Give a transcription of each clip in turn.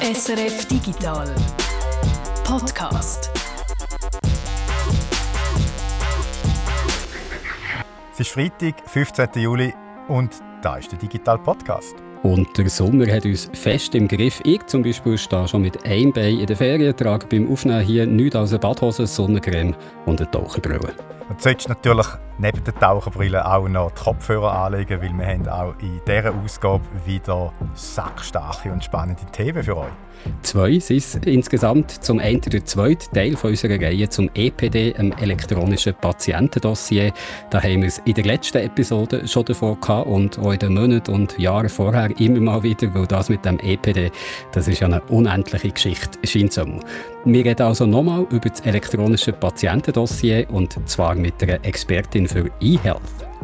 SRF Digital Podcast. Es ist Freitag, 15. Juli und da ist der Digital Podcast. Und der Sommer hat uns fest im Griff. Ich zum Beispiel stehe schon mit einem Bein in der Ferien, trage beim Aufnehmen hier nichts als eine Badhose, Sonnencreme und eine Taucherbrille. Und solltest natürlich neben der Taucherbrille auch noch die Kopfhörer anlegen, weil wir haben auch in dieser Ausgabe wieder sackstarke und spannende Themen für euch. Zwei sind es insgesamt. Zum einen der zweite Teil unserer Reihe zum EPD, einem elektronischen Patientendossier. Da haben wir es in der letzten Episode schon davon gehabt und auch in den Monaten und Jahren vorher immer mal wieder, weil das mit dem EPD, das ist ja eine unendliche Geschichte, scheint so. Wir reden also nochmal über das elektronische Patientendossier und zwar mit einer Expertin für eHealth.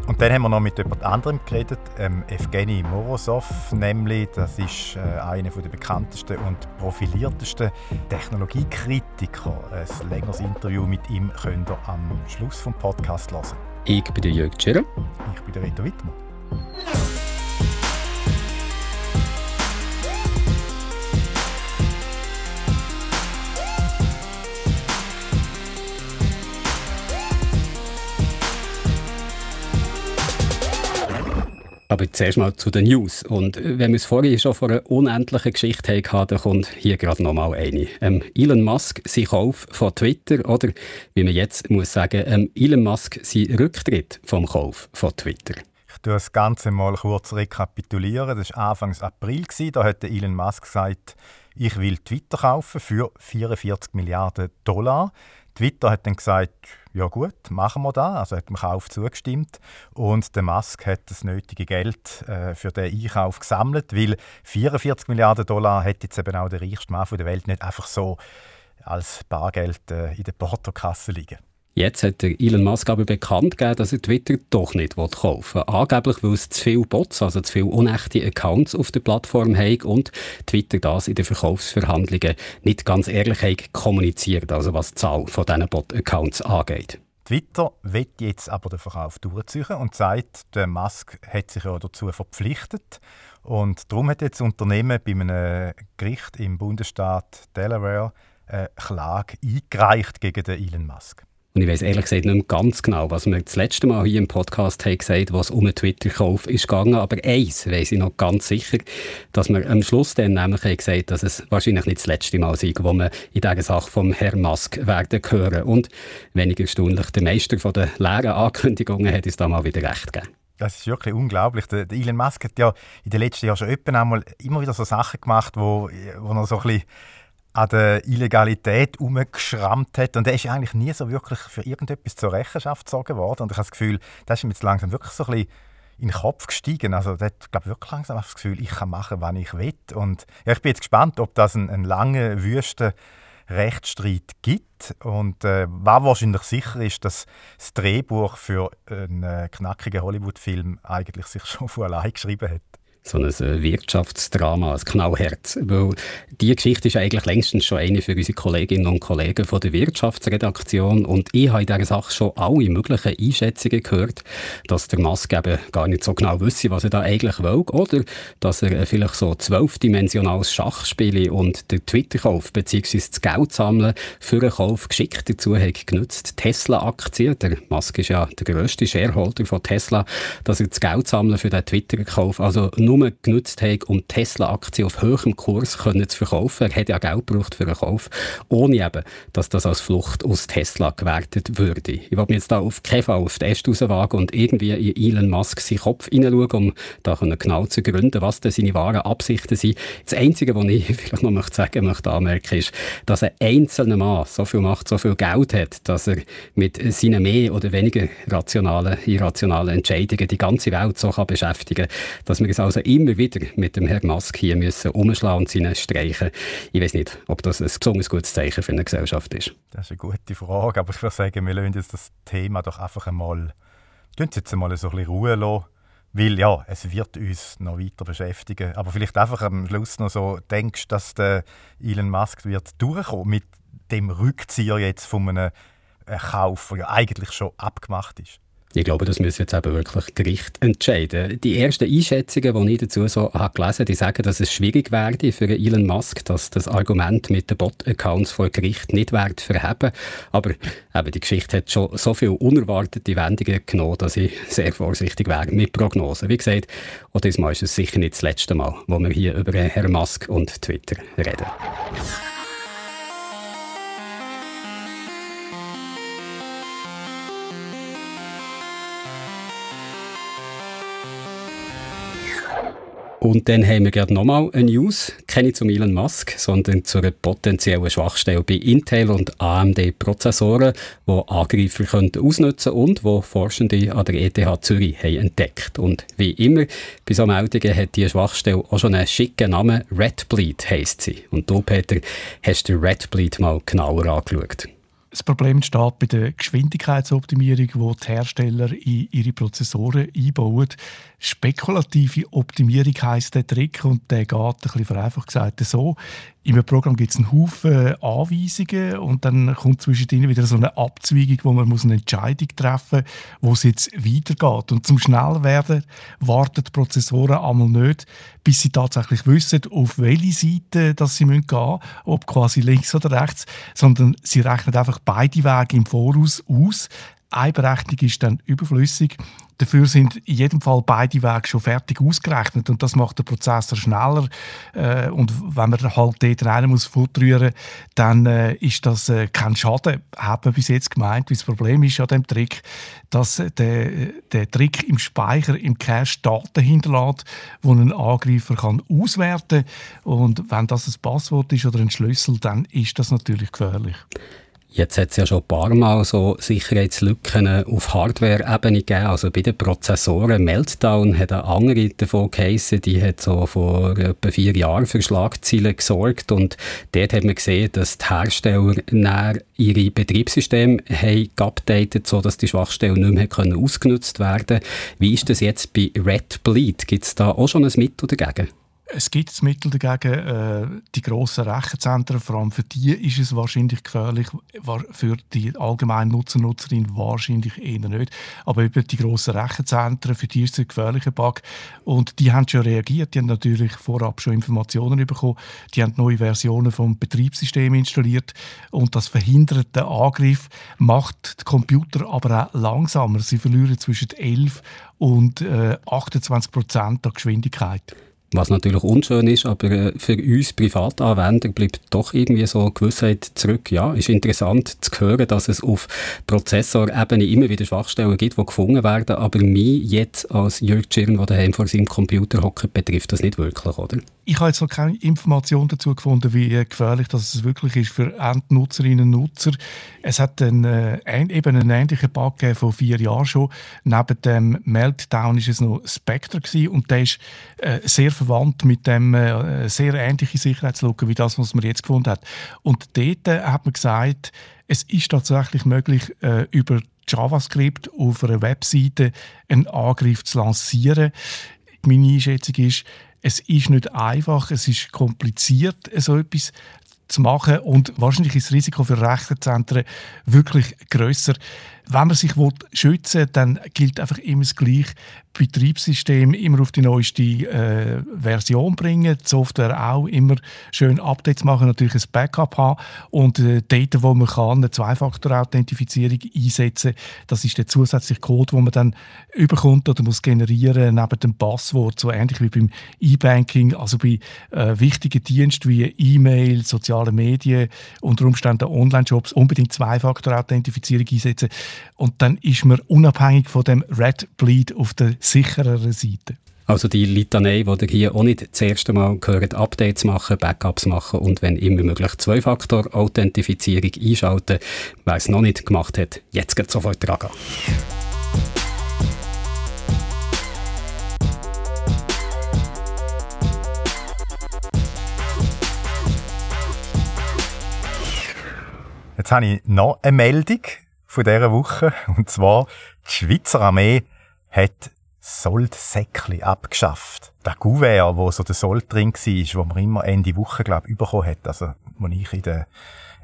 Und dann haben wir noch mit jemand anderem geredet, ähm, Evgeny Morozov, nämlich, das ist äh, einer der bekanntesten und profiliertesten Technologiekritiker. Ein längeres Interview mit ihm könnt ihr am Schluss des Podcasts hören. Ich bin der Jörg Tschirr. Ich bin der Reto Wittmer. Aber zuerst mal zu den News. Und wenn wir es vorhin schon von einer unendlichen Geschichte hatten, dann kommt hier gerade noch mal eine. Ähm, Elon Musk, sein Kauf von Twitter, oder wie man jetzt muss sagen, ähm, Elon Musk, sein Rücktritt vom Kauf von Twitter. Ich tue das Ganze mal kurz rekapitulieren. Das war Anfang April. Da hat Elon Musk gesagt, ich will Twitter kaufen für 44 Milliarden Dollar. Twitter hat dann gesagt, ja gut, machen wir das. Also hat dem Kauf zugestimmt und der Musk hat das nötige Geld äh, für den Einkauf gesammelt, weil 44 Milliarden Dollar hat jetzt eben auch der reichste Mann der Welt nicht einfach so als Bargeld äh, in der Portokasse liegen. Jetzt hat Elon Musk aber bekannt gegeben, dass er Twitter doch nicht kaufen will. Angeblich, weil es zu viele Bots, also zu viele unechte Accounts auf der Plattform hat und Twitter das in den Verkaufsverhandlungen nicht ganz ehrlich hat kommuniziert, also was die Zahl von diesen Bot-Accounts angeht. Twitter wird jetzt aber den Verkauf durchziehen und sagt, der Musk hat sich ja dazu verpflichtet. Und darum hat jetzt das Unternehmen bei einem Gericht im Bundesstaat Delaware eine Klage eingereicht gegen den Elon Musk. Und ich weiß ehrlich gesagt nicht mehr ganz genau, was wir das letzte Mal hier im Podcast haben gesagt was um einen Twitter-Kauf ist gegangen. Aber eins weiß ich noch ganz sicher, dass wir am Schluss dann nämlich haben gesagt dass es wahrscheinlich nicht das letzte Mal sei, wo wir in dieser Sache vom Herrn Musk werden hören. Und weniger erstaunlich, der Meister von den leeren Ankündigungen hat uns da mal wieder recht gegeben. Das ist wirklich unglaublich. Der Elon Musk hat ja in den letzten Jahren schon immer wieder so Sachen gemacht, wo, wo er so ein bisschen an der Illegalität umgeschrammt hat. Und er ist eigentlich nie so wirklich für irgendetwas zur Rechenschaft gezogen worden. Und ich habe das Gefühl, das ist ihm jetzt langsam wirklich so ein bisschen in den Kopf gestiegen. Also der hat, glaube wirklich langsam das Gefühl, ich kann machen, was ich will. Und ja, ich bin jetzt gespannt, ob das einen, einen langen, wüsten Rechtsstreit gibt. Und äh, was wahrscheinlich sicher ist, dass das Drehbuch für einen äh, knackigen Hollywood-Film eigentlich sich schon von allein geschrieben hat so ein äh, Wirtschaftsdrama, ein Knallherz. Weil die Geschichte ist eigentlich längstens schon eine für unsere Kolleginnen und Kollegen von der Wirtschaftsredaktion. Und ich habe in dieser Sache schon alle möglichen Einschätzungen gehört, dass der Musk eben gar nicht so genau wüsste, was er da eigentlich will. Oder dass er äh, vielleicht so zwölfdimensionales Schach spiele und den Twitter-Kauf bzw. das Geld sammeln für einen Kauf geschickt dazu hat genutzt. Tesla-Aktien, der Musk ist ja der grösste Shareholder von Tesla, dass er das Geld sammeln für den Twitter-Kauf, also nur nur genutzt haben, um Tesla-Aktien auf hohem Kurs zu verkaufen. Er hat ja Geld gebraucht für einen Kauf, ohne eben, dass das als Flucht aus Tesla gewertet würde. Ich will mir jetzt da auf keinen Fall auf die Äste rauswagen und irgendwie in Elon Musk seinen Kopf hineinschauen, um da genau zu gründen, was denn seine wahren Absichten sind. Das Einzige, was ich vielleicht noch sagen möchte anmerken, ist, dass ein einzelner Mann so viel Macht, so viel Geld hat, dass er mit seinen mehr oder weniger rationalen, irrationalen Entscheidungen die ganze Welt so kann beschäftigen kann, dass wir es also immer wieder mit dem Herrn Musk hier müssen umschlagen und seine streichen. Ich weiß nicht, ob das ein besonders gutes Zeichen für eine Gesellschaft ist. Das ist eine gute Frage, aber ich würde sagen, wir lassen jetzt das Thema doch einfach einmal, jetzt einmal so ein bisschen Ruhe lassen. Weil ja, es wird uns noch weiter beschäftigen. Aber vielleicht einfach am Schluss noch so, denkst du, dass der Elon Musk wird durchkommen mit dem Rückzieher jetzt von einem Kauf, der ja eigentlich schon abgemacht ist? Ich glaube, das müssen jetzt eben wirklich Gericht entscheiden. Die ersten Einschätzungen, die ich dazu so habe gelesen die sagen, dass es schwierig werde für Elon Musk, dass das Argument mit den Bot-Accounts vor Gericht nicht wert verheben. Aber eben, die Geschichte hat schon so viele unerwartete Wendungen genommen, dass ich sehr vorsichtig wäre mit Prognosen. Wie gesagt, auch diesmal ist es sicher nicht das letzte Mal, wo wir hier über Herrn Musk und Twitter reden. Und dann haben wir gerade nochmal eine News, keine zum Elon Musk, sondern zu einer potenziellen Schwachstelle bei Intel und AMD-Prozessoren, die Angreifer könnten ausnutzen und wo Forschende an der ETH Zürich haben entdeckt. Und wie immer bei so Meldungen hat diese Schwachstelle auch schon einen schicken Namen, Redbleed heisst sie. Und du, Peter, hast du Redbleed mal genauer angeschaut. Das Problem entsteht bei der Geschwindigkeitsoptimierung, die die Hersteller in ihre Prozessoren einbauen. Spekulative Optimierung heisst der Trick und der geht, ein bisschen vereinfacht gesagt, so. Einem Programm gibt es einen Haufen Anweisungen und dann kommt zwischendrin wieder so eine Abzweigung, wo man eine Entscheidung treffen muss, wo es jetzt weitergeht. Und zum Schnellwerden warten die Prozessoren einmal nicht, bis sie tatsächlich wissen, auf welche Seite dass sie gehen müssen, ob quasi links oder rechts, sondern sie rechnen einfach beide Wege im Voraus aus. Eine Berechnung ist dann überflüssig Dafür sind in jedem Fall beide Wege schon fertig ausgerechnet und das macht den Prozessor schneller. Äh, und wenn man halt dort rein muss fortrühren, dann äh, ist das äh, kein Schaden, hat man bis jetzt gemeint. Das Problem ist an dem Trick, dass der, der Trick im Speicher, im Cache Daten hinterlässt, wo ein Angreifer kann auswerten kann. Und wenn das ein Passwort ist oder ein Schlüssel, dann ist das natürlich gefährlich. Jetzt hat es ja schon ein paar Mal so Sicherheitslücken auf Hardware-Ebene gegeben, also bei den Prozessoren. Meltdown hat eine andere davon geheissen, die hat so vor etwa vier Jahren für Schlagzeilen gesorgt und dort hat man gesehen, dass die Hersteller ihre Betriebssysteme haben geupdatet, sodass die Schwachstellen nicht mehr können ausgenutzt werden Wie ist das jetzt bei Red Bleed? Gibt es da auch schon ein Mittel dagegen? Es gibt Mittel dagegen. Äh, die grossen Rechenzentren, vor allem für die ist es wahrscheinlich gefährlich, für die allgemeinen Nutzer, Nutzerin wahrscheinlich eher nicht. Aber über die grossen Rechenzentren, für die ist es ein gefährlicher Bug. Und die haben schon reagiert, die haben natürlich vorab schon Informationen bekommen, die haben neue Versionen vom Betriebssystem installiert und das verhindert den Angriff, macht die Computer aber auch langsamer. Sie verlieren zwischen 11 und äh, 28 Prozent der Geschwindigkeit. Was natürlich unschön ist, aber äh, für uns Privatanwender bleibt doch irgendwie so Gewissheit zurück. Ja, ist interessant zu hören, dass es auf Prozessorebene immer wieder Schwachstellen gibt, die gefunden werden, aber mich jetzt als Jörg Schirn, der daheim vor seinem Computer hockt, betrifft das nicht wirklich, oder? Ich habe jetzt noch keine Information dazu gefunden, wie gefährlich das wirklich ist für Endnutzerinnen und Nutzer. Es hat einen, äh, eben einen ähnlichen Bug vor vier Jahren schon. Neben dem Meltdown ist es noch Spectre und der ist äh, sehr verwandt mit dem äh, sehr ähnlichen Sicherheitslücke wie das, was man jetzt gefunden hat. Und dort äh, hat man gesagt, es ist tatsächlich möglich, äh, über JavaScript auf einer Webseite einen Angriff zu lancieren. Meine Einschätzung ist, es ist nicht einfach, es ist kompliziert, so etwas zu machen und wahrscheinlich ist das Risiko für Rechenzentren wirklich größer. Wenn man sich schützen will, dann gilt einfach immer das Gleiche. Betriebssystem immer auf die neueste äh, Version bringen, die Software auch immer schön Updates machen, natürlich ein Backup haben und äh, dort, wo man kann, eine Zwei-Faktor-Authentifizierung einsetzen. Das ist der zusätzliche Code, den man dann überkommt oder muss generieren neben dem Passwort, so ähnlich wie beim E-Banking, also bei äh, wichtigen Diensten wie E-Mail, soziale Medien, unter Umständen Online-Shops unbedingt Zwei-Faktor-Authentifizierung einsetzen und dann ist man unabhängig von dem Red Bleed auf der sichereren Seite. Also die Litanei, die ihr hier auch nicht das erste Mal gehört, Updates machen, Backups machen und wenn immer möglich Zwei-Faktor-Authentifizierung einschalten. Wer es noch nicht gemacht hat, jetzt geht sofort dran. Jetzt habe ich noch eine Meldung von dieser Woche. Und zwar, die Schweizer Armee hat Soldsäckli abgeschafft. Der Gouverneur, wo so der Sold drin war, wo man immer Ende Woche, glaube ich, bekommen hat, also, wo ich in der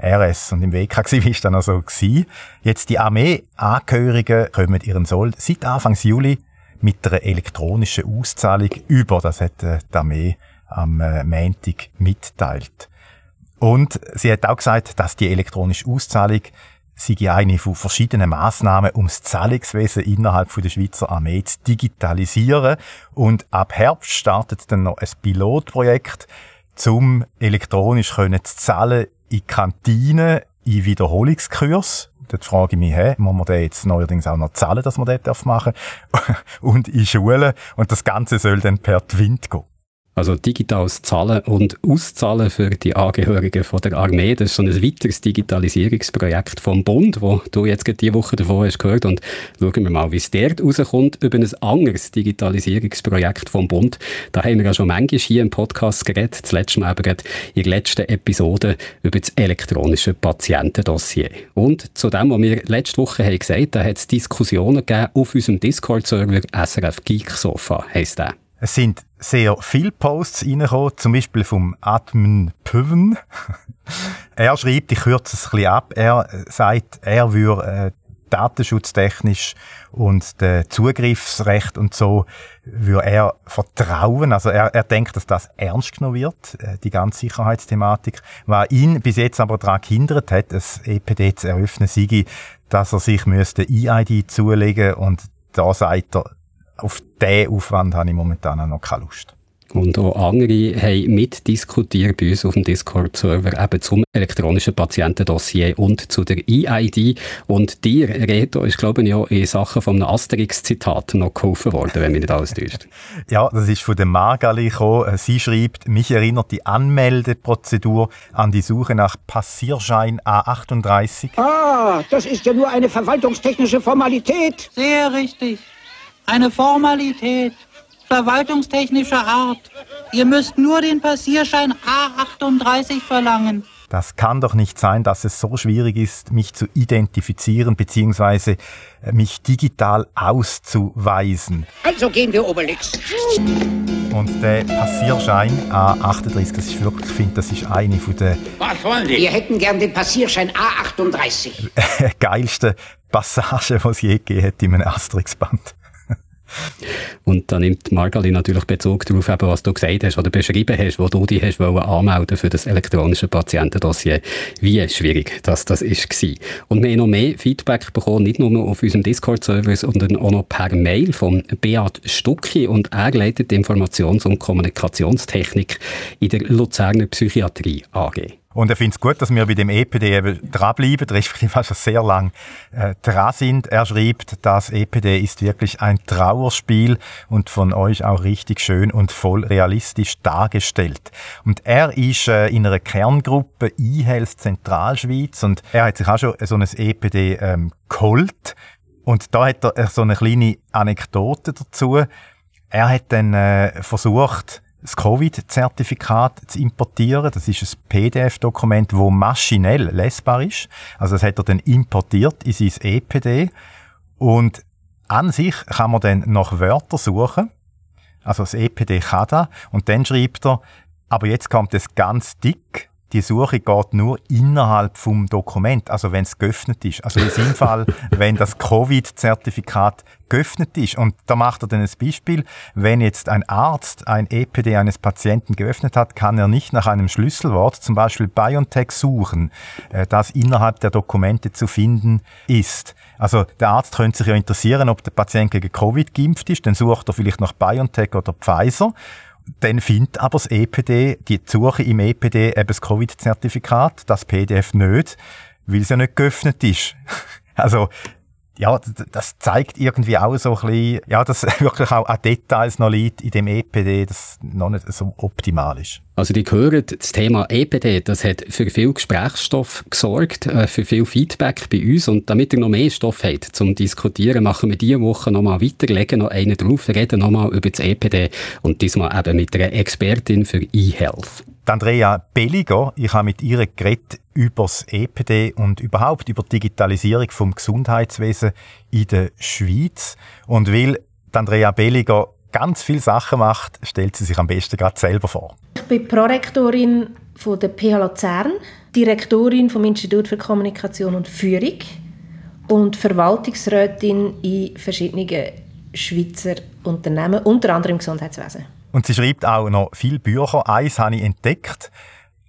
RS und im WK war, war dann also gewesen. Jetzt die Armee-Angehörigen kommen ihren Sold seit Anfang Juli mit einer elektronischen Auszahlung über. Das hat äh, die Armee am äh, Montag mitteilt. Und sie hat auch gesagt, dass die elektronische Auszahlung sei eine von verschiedenen Massnahmen, um das Zahlungswesen innerhalb der Schweizer Armee zu digitalisieren. Und ab Herbst startet dann noch ein Pilotprojekt, um elektronisch zu zahlen in Kantinen, in Wiederholungskurs. Dort frage ich mich, hey, muss man den jetzt neuerdings auch noch zahlen, dass man das machen darf? und in Schulen. Und das Ganze soll dann per Twint gehen. Also digitales Zahlen und Auszahlen für die Angehörigen von der Armee, das ist so ein weiteres Digitalisierungsprojekt vom Bund, wo du jetzt diese Woche davon hast gehört und schauen wir mal, wie es dort rauskommt über ein anderes Digitalisierungsprojekt vom Bund. Da haben wir ja schon manchmal hier im Podcast geredet, das letzte Mal aber in der letzten Episode über das elektronische Patientendossier. Und zu dem, was wir letzte Woche haben gesagt, da hat es Diskussionen gegeben auf unserem Discord-Server SRF Geek Sofa, heisst der. Es sind sehr viele Posts reingekommen, zum Beispiel vom Admin Pöven. er schreibt, ich kürze es ein bisschen ab, er sagt, er würde äh, datenschutztechnisch und der Zugriffsrecht und so würde er vertrauen. Also er, er denkt, dass das ernst genommen wird, äh, die ganze Sicherheitsthematik. Was ihn bis jetzt aber daran gehindert hat, das EPD zu eröffnen, sei, dass er sich müsste EID zulegen und da sagt er, auf diesen Aufwand habe ich momentan noch keine Lust. Und auch andere haben mitdiskutiert bei uns auf dem Discord-Server eben zum elektronischen Patientendossier und zu der EID. Und dir, Reto, ist, glaube ich, auch in Sachen von einem Asterix-Zitat noch geholfen worden, wenn mich nicht alles täuscht. Ja, das ist von der Margali gekommen. Sie schreibt, mich erinnert die Anmeldeprozedur an die Suche nach Passierschein A38. Ah, das ist ja nur eine verwaltungstechnische Formalität. Sehr richtig. Eine Formalität verwaltungstechnischer Art. Ihr müsst nur den Passierschein A38 verlangen. Das kann doch nicht sein, dass es so schwierig ist, mich zu identifizieren bzw. Äh, mich digital auszuweisen. Also gehen wir Obelix. Und der Passierschein A38, das ist wirklich, ich finde, das ist eine von der... Was wollen die? Wir hätten gern den Passierschein A38. geilsten Passagen, die es je gegeben hat in einem Asterix-Band. Und da nimmt Margali natürlich Bezug darauf, eben, was du gesagt hast oder beschrieben hast, wo du dich hast anmelden für das elektronische Patientendossier. Wie schwierig dass das war. Und wir haben noch mehr Feedback bekommen, nicht nur auf unserem Discord-Server, sondern auch noch per Mail von Beat Stucki und er leitet Informations- und Kommunikationstechnik in der Luzerner Psychiatrie AG. Und er findet es gut, dass wir bei dem EPD eben dranbleiben, respektive schon sehr lang äh, dran sind. Er schreibt, das EPD ist wirklich ein Trauerspiel und von euch auch richtig schön und voll realistisch dargestellt. Und er ist äh, in einer Kerngruppe eHealth Zentralschweiz und er hat sich auch schon so ein EPD ähm, geholt. Und da hat er so eine kleine Anekdote dazu. Er hat dann äh, versucht, das Covid-Zertifikat zu importieren. Das ist ein PDF-Dokument, wo maschinell lesbar ist. Also das hat er dann importiert in sein EPD. Und an sich kann man dann nach Wörtern suchen. Also das EPD kann das. Und dann schreibt er, aber jetzt kommt es ganz dick die Suche geht nur innerhalb vom Dokument, also wenn es geöffnet ist. Also in diesem Fall, wenn das Covid-Zertifikat geöffnet ist. Und da macht er dann ein Beispiel. Wenn jetzt ein Arzt ein EPD eines Patienten geöffnet hat, kann er nicht nach einem Schlüsselwort, zum Beispiel BioNTech, suchen, äh, das innerhalb der Dokumente zu finden ist. Also der Arzt könnte sich ja interessieren, ob der Patient gegen Covid geimpft ist, dann sucht er vielleicht nach BioNTech oder Pfizer dann findet aber das EPD, die Suche im EPD eben das Covid-Zertifikat, das PDF nicht, weil es ja nicht geöffnet ist. Also, ja, das zeigt irgendwie auch so ein bisschen, ja, dass wirklich auch Details noch liegt in dem EPD, das noch nicht so optimal ist. Also die hören, das Thema EPD, das hat für viel Gesprächsstoff gesorgt, äh, für viel Feedback bei uns und damit ihr noch mehr Stoff habt zum Diskutieren, machen wir diese Woche nochmal weiter, legen noch einen drauf, reden nochmal über das EPD und diesmal eben mit einer Expertin für E-Health. Andrea Belliger, ich habe mit ihr geredet über das EPD und überhaupt über die Digitalisierung vom Gesundheitswesen in der Schweiz und weil Andrea Belliger ganz viele Sachen macht, stellt sie sich am besten gerade selber vor. Ich bin Prorektorin von der PH Luzern, Direktorin vom Institut für Kommunikation und Führung und Verwaltungsrätin in verschiedenen Schweizer Unternehmen, unter anderem im Gesundheitswesen. Und sie schreibt auch noch viele Bücher. Eins habe ich entdeckt,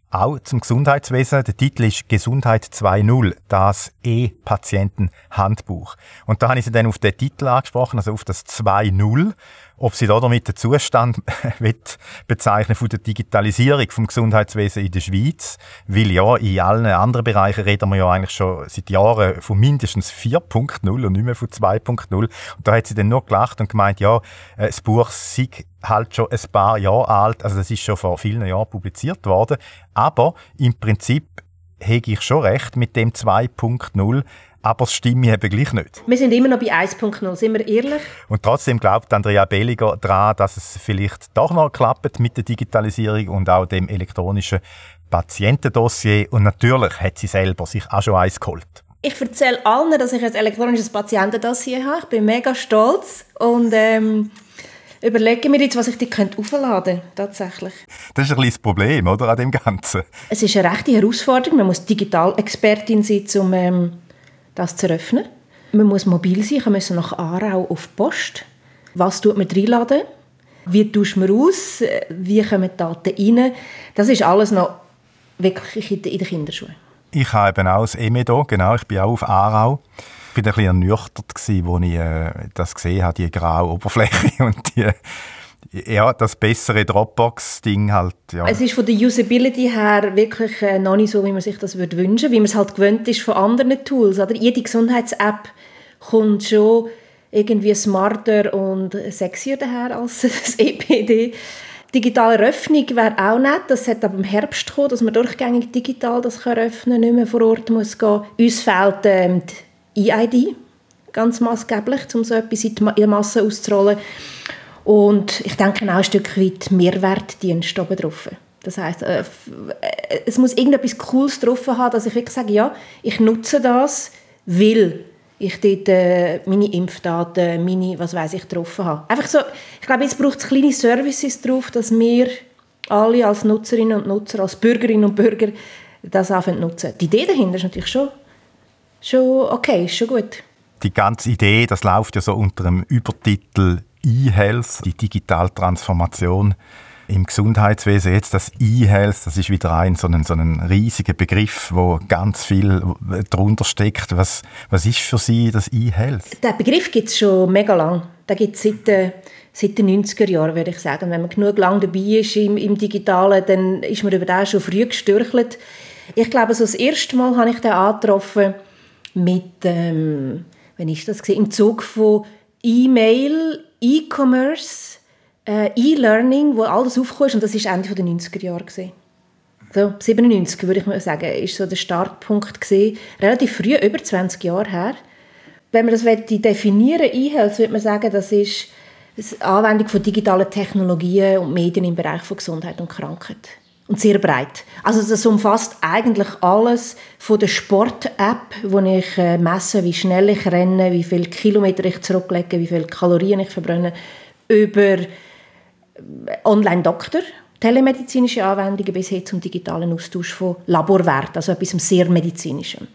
auch zum Gesundheitswesen. Der Titel ist Gesundheit 2.0, das E-Patienten-Handbuch. Und da habe ich sie dann auf den Titel angesprochen, also auf das 2.0 ob sie damit den Zustand bezeichnen von der Digitalisierung vom Gesundheitswesen in der Schweiz, weil ja in allen anderen Bereichen reden wir ja eigentlich schon seit Jahren von mindestens 4.0 und nicht mehr von 2.0 und da hat sie dann nur gelacht und gemeint, ja, äh, das Buch sei halt schon ein paar Jahre alt, also das ist schon vor vielen Jahren publiziert worden, aber im Prinzip hege ich schon recht mit dem 2.0 aber es stimmt eben gleich nicht. Wir sind immer noch bei 1.0, sind wir ehrlich? Und trotzdem glaubt Andrea Belliger daran, dass es vielleicht doch noch klappt mit der Digitalisierung und auch dem elektronischen Patientendossier. Und natürlich hat sie selber sich auch schon eins geholt. Ich erzähle allen, dass ich ein elektronisches Patientendossier habe. Ich bin mega stolz und ähm, überlege mir jetzt, was ich die aufladen könnte, tatsächlich. Das ist ein kleines Problem, oder, an dem Ganzen? Es ist eine rechte Herausforderung. Man muss Digital-Expertin sein, um ähm, das zu eröffnen. Man muss mobil sein, man muss nach Aarau auf die Post. Was tut man reinladen? Wie tauscht man aus? Wie kommen die Daten rein? Das ist alles noch wirklich in den Kinderschuhen. Ich habe eben auch das EMEDO, genau, ich bin auch auf Aarau. Ich war ein bisschen ernüchtert, als ich äh, das gesehen habe, die graue Oberfläche und die ja, das bessere Dropbox-Ding halt. Ja. Es ist von der Usability her wirklich äh, noch nicht so, wie man sich das würde wünschen, wie man es halt gewöhnt ist von anderen Tools. Oder? Jede Gesundheits-App kommt schon irgendwie smarter und sexier daher als das EPD. Digitale Öffnung wäre auch nett. Das hat aber im Herbst gekommen, dass man durchgängig digital das kann öffnen kann, nicht mehr vor Ort muss gehen. Uns fehlt ähm, die EID ganz maßgeblich, um so etwas in die Masse auszurollen. Und ich denke auch ein Stück weit Mehrwertdienst oben drauf. Das heißt, äh, es muss irgendetwas Cooles drauf haben, dass ich wirklich sage, ja, ich nutze das, weil ich dort äh, meine Impfdaten, meine, was weiß ich, drauf habe. Einfach so, ich glaube, jetzt braucht es kleine Services drauf, dass wir alle als Nutzerinnen und Nutzer, als Bürgerinnen und Bürger das auch nutzen. Die Idee dahinter ist natürlich schon, schon okay, ist schon gut. Die ganze Idee, das läuft ja so unter dem Übertitel E-Health, die Digitaltransformation im Gesundheitswesen. Jetzt das E-Health, das ist wieder ein so ein, so ein riesiger Begriff, wo ganz viel darunter steckt. Was, was ist für Sie das E-Health? Der Begriff gibt es schon mega lang. Der gibt es seit, äh, seit den 90er Jahren, würde ich sagen. Wenn man genug lang dabei ist im, im Digitalen, dann ist man über den schon früh gestürchelt. Ich glaube, so das erste Mal habe ich den angetroffen mit, ähm, wenn ich das gesehen, im Zug von E-Mail E-Commerce, äh, E-Learning, wo alles aufgekommen ist, und das war Ende der 90er Jahre. Gewesen. So, 97 würde ich mal sagen, ist so der Startpunkt gewesen. Relativ früh, über 20 Jahre her. Wenn man das definieren E-Health, würde man sagen, das ist die Anwendung von digitalen Technologien und Medien im Bereich von Gesundheit und Krankheit. Und sehr breit. Also das umfasst eigentlich alles von der Sport-App, wo ich äh, messe, wie schnell ich renne, wie viele Kilometer ich zurücklege, wie viele Kalorien ich verbrenne, über äh, Online-Doktor, telemedizinische Anwendungen bis hin zum digitalen Austausch von Laborwerten, also etwas sehr Medizinischem.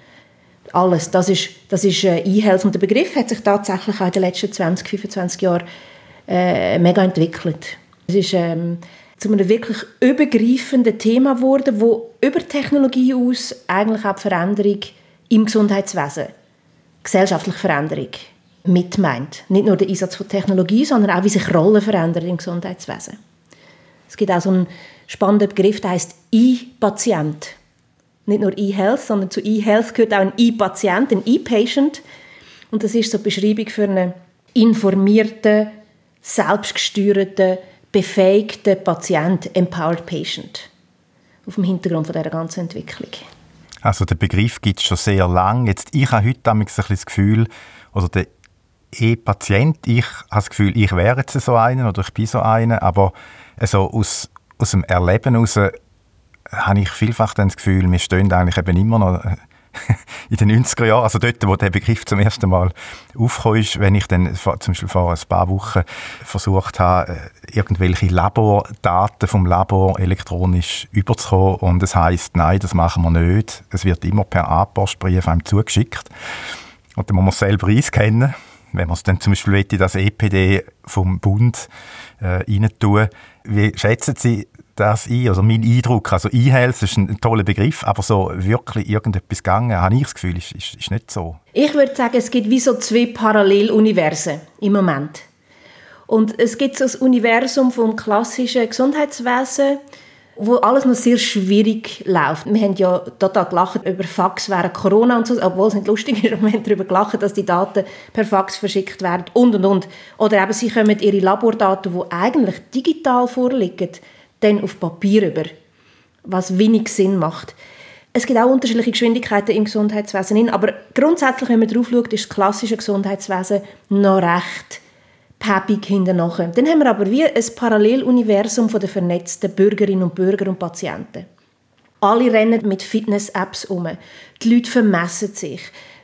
Alles, das ist, das ist äh, E-Health. Und der Begriff hat sich tatsächlich auch in den letzten 20, 25 Jahren äh, mega entwickelt. Es ist ähm, zu einem wirklich übergreifenden Thema geworden, wo über Technologie aus eigentlich auch die Veränderung im Gesundheitswesen, gesellschaftliche Veränderung mit meint. Nicht nur der Einsatz von Technologie, sondern auch, wie sich Rollen verändern im Gesundheitswesen. Es gibt auch so einen spannenden Begriff, der heißt E-Patient. Nicht nur E-Health, sondern zu E-Health gehört auch ein E-Patient, ein E-Patient. Und das ist so die Beschreibung für einen informierten, selbstgesteuerten, befähigter Patient, empowered patient, auf dem Hintergrund von dieser ganzen Entwicklung. Also der Begriff gibt es schon sehr lange. Jetzt, ich habe heute ein das Gefühl, oder der E-Patient, ich habe das Gefühl, ich wäre jetzt so einer oder ich bin so einer, aber also aus, aus dem Erleben heraus habe ich vielfach das Gefühl, wir stehen eigentlich eben immer noch in den 90er Jahren, also dort, wo der Begriff zum ersten Mal aufkam, ist, wenn ich dann zum Beispiel vor ein paar Wochen versucht habe, äh, irgendwelche Labordaten vom Labor elektronisch überzukommen und es heißt, nein, das machen wir nicht. Es wird immer per A-Postbrief einem zugeschickt. Und dann muss man es selber einscannen. Wenn man es dann zum Beispiel in das EPD vom Bund äh, rein Wie schätzen Sie das ein? Also mein Eindruck, also E-Health ist ein toller Begriff, aber so wirklich irgendetwas gegangen, habe ich das Gefühl, ist, ist, ist nicht so. Ich würde sagen, es gibt wie so zwei Paralleluniversen im Moment. Und es gibt so das Universum vom klassischen Gesundheitswesen, wo alles noch sehr schwierig läuft. Wir haben ja total gelacht über Fax während Corona und so, obwohl es nicht lustig ist, wir haben darüber gelacht, dass die Daten per Fax verschickt werden und und und. Oder eben, sie kommen ihre Labordaten, die eigentlich digital vorliegen, dann auf Papier über, was wenig Sinn macht. Es gibt auch unterschiedliche Geschwindigkeiten im Gesundheitswesen, aber grundsätzlich, wenn man drauf schaut, ist das klassische Gesundheitswesen noch recht päppig hinten nachher. Dann haben wir aber wie ein Paralleluniversum der vernetzten Bürgerinnen und Bürger und Patienten. Alle rennen mit Fitness-Apps um. Die Leute vermessen sich,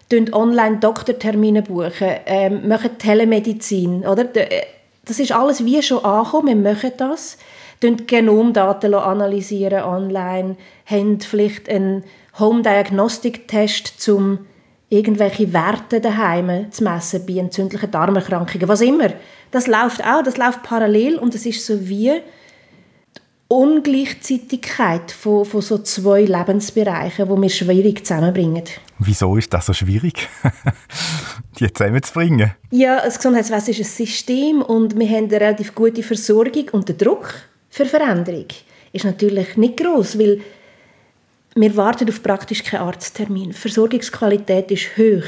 buchen online Doktortermine, buchen, ähm, machen Telemedizin. Oder? Äh, das ist alles wie schon angekommen, wir machen das. Genomdaten analysieren online, haben vielleicht einen Home-Diagnostic-Test zum irgendwelche Werte daheim zu messen bei entzündlichen Darmerkrankungen, was immer. Das läuft auch, das läuft parallel und es ist so wie die Ungleichzeitigkeit von, von so zwei Lebensbereichen, die wir schwierig zusammenbringen. Wieso ist das so schwierig, die zusammenzubringen? Ja, das Gesundheitswesen ist ein System und wir haben eine relativ gute Versorgung und der Druck für Veränderung ist natürlich nicht groß, weil wir warten auf praktisch keinen Arzttermin. Die Versorgungsqualität ist hoch.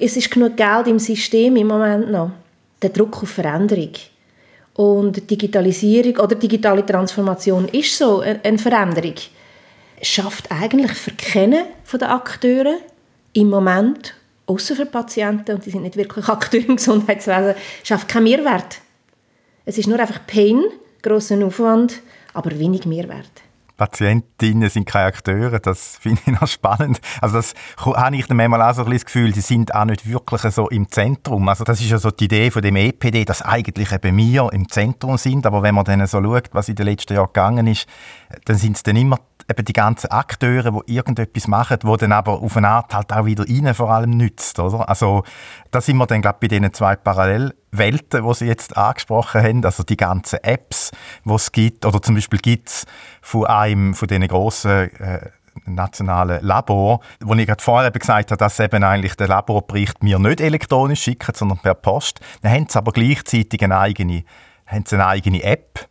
Es ist genug Geld im System im Moment noch. Der Druck auf Veränderung. Und Digitalisierung oder digitale Transformation ist so eine Veränderung. Es schafft eigentlich Verkennen von den Akteuren im Moment, außer für Patienten, und die sind nicht wirklich Akteure im Gesundheitswesen, schafft keinen Mehrwert. Es ist nur einfach Pain, grossen Aufwand, aber wenig Mehrwert. Patientinnen sind keine Akteure, das finde ich noch spannend. Also das habe ich dann manchmal auch so das Gefühl, die sind auch nicht wirklich so im Zentrum. Also das ist ja so die Idee von dem EPD, dass eigentlich eben wir im Zentrum sind, aber wenn man dann so schaut, was in den letzten Jahren gegangen ist, dann sind es dann immer eben die ganzen Akteure, die irgendetwas machen, wo dann aber auf eine Art halt auch wieder ihnen vor allem nützt, oder? Also da sind wir dann glaube bei diesen zwei Parallelwelten, die Sie jetzt angesprochen haben, also die ganzen Apps, die es gibt, oder zum Beispiel gibt es von einem von diesen grossen äh, nationalen Labor, wo ich gerade vorher eben gesagt habe, dass eben eigentlich der Laborbericht mir nicht elektronisch schickt, sondern per Post. Dann haben sie aber gleichzeitig eine eigene, haben sie eine eigene App,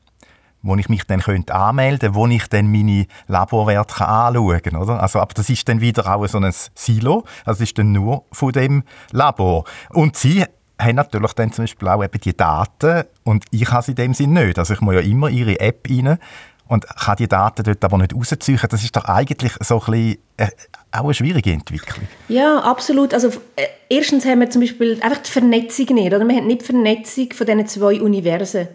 wo ich mich dann könnte anmelden, wo ich dann meine Laborwerte anschauen kann? Also, aber das ist dann wieder auch so ein Silo, also das ist dann nur von dem Labor. Und sie haben natürlich dann zum Beispiel auch eben die Daten und ich habe sie in dem Sinne nicht. Also ich muss ja immer ihre App rein und kann die Daten dort aber nicht rausziehen. Das ist doch eigentlich so ein bisschen, äh, auch eine schwierige Entwicklung. Ja, absolut. Also äh, erstens haben wir zum Beispiel einfach die Vernetzung nicht. Oder? Wir haben nicht die Vernetzung von diesen zwei Universen.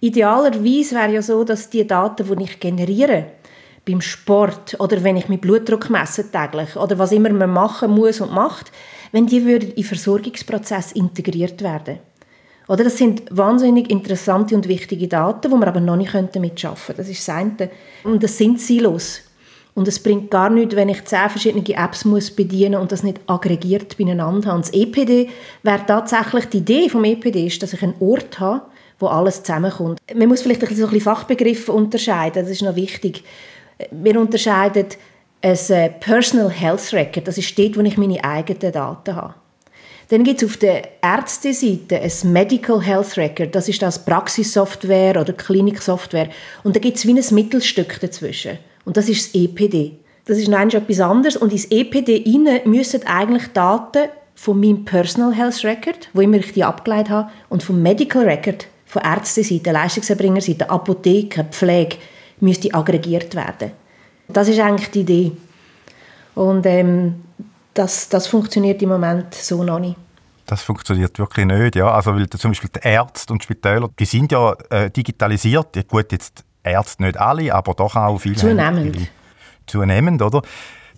Idealerweise wäre ja so, dass die Daten, die ich generiere, beim Sport oder wenn ich meinen Blutdruck messe täglich oder was immer man machen muss und macht, wenn die würden in Versorgungsprozess integriert werden. Oder das sind wahnsinnig interessante und wichtige Daten, wo wir aber noch nicht damit können. Das ist das eine. Und das sind Silos. Und es bringt gar nichts, wenn ich zehn verschiedene Apps muss bedienen und das nicht aggregiert beieinander habe. Das EPD wäre tatsächlich die Idee vom EPD, ist, dass ich einen Ort habe, wo alles zusammenkommt. Man muss vielleicht ein bisschen Fachbegriffe unterscheiden, das ist noch wichtig. Wir unterscheiden ein äh, Personal Health Record, das ist dort, wo ich meine eigenen Daten habe. Dann gibt es auf der Ärzteseite ein Medical Health Record, das ist das Praxissoftware oder Kliniksoftware. Und da gibt es wie ein Mittelstück dazwischen. Und das ist das EPD. Das ist noch etwas anderes. Und ins EPD rein müssen eigentlich Daten von meinem Personal Health Record, wo immer ich die abgeleitet habe, und vom Medical Record von Ärzteseite, Leistungserbringerseite, Apotheken, Pflege, müsste aggregiert werden. Das ist eigentlich die Idee. Und ähm, das, das funktioniert im Moment so noch nicht. Das funktioniert wirklich nicht, ja. Also, weil zum Beispiel die Ärzte und Spitäler, die sind ja äh, digitalisiert. Ja, gut, jetzt Ärzte nicht alle, aber doch auch viele. Zunehmend. Zunehmend, oder?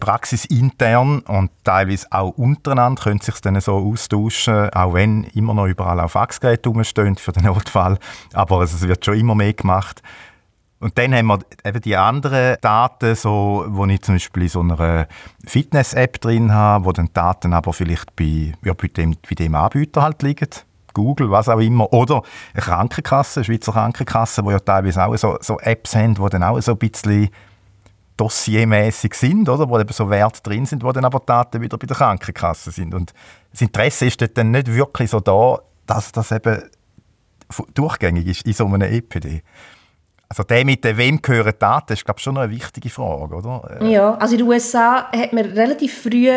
praxisintern und teilweise auch untereinander können sich dann so austauschen, auch wenn immer noch überall auf Faxgeräte rumstehen für den Notfall. Aber es wird schon immer mehr gemacht. Und dann haben wir eben die anderen Daten, so, wo ich zum Beispiel in so einer Fitness-App drin habe, wo dann Daten aber vielleicht bei, ja, bei, dem, bei dem Anbieter halt liegen. Google, was auch immer. Oder eine Krankenkasse, eine Schweizer Krankenkasse, wo ja teilweise auch so, so Apps haben, die dann auch so ein bisschen dossiermäßig sind, oder? wo eben so Werte drin sind, wo dann aber Daten wieder bei der Krankenkasse sind. Und das Interesse ist dann nicht wirklich so da, dass das eben durchgängig ist in so einem EPD. Also der mit dem «Wem gehören Daten?» ist, glaube ich, schon eine wichtige Frage, oder? Ja, also in den USA hat man relativ früh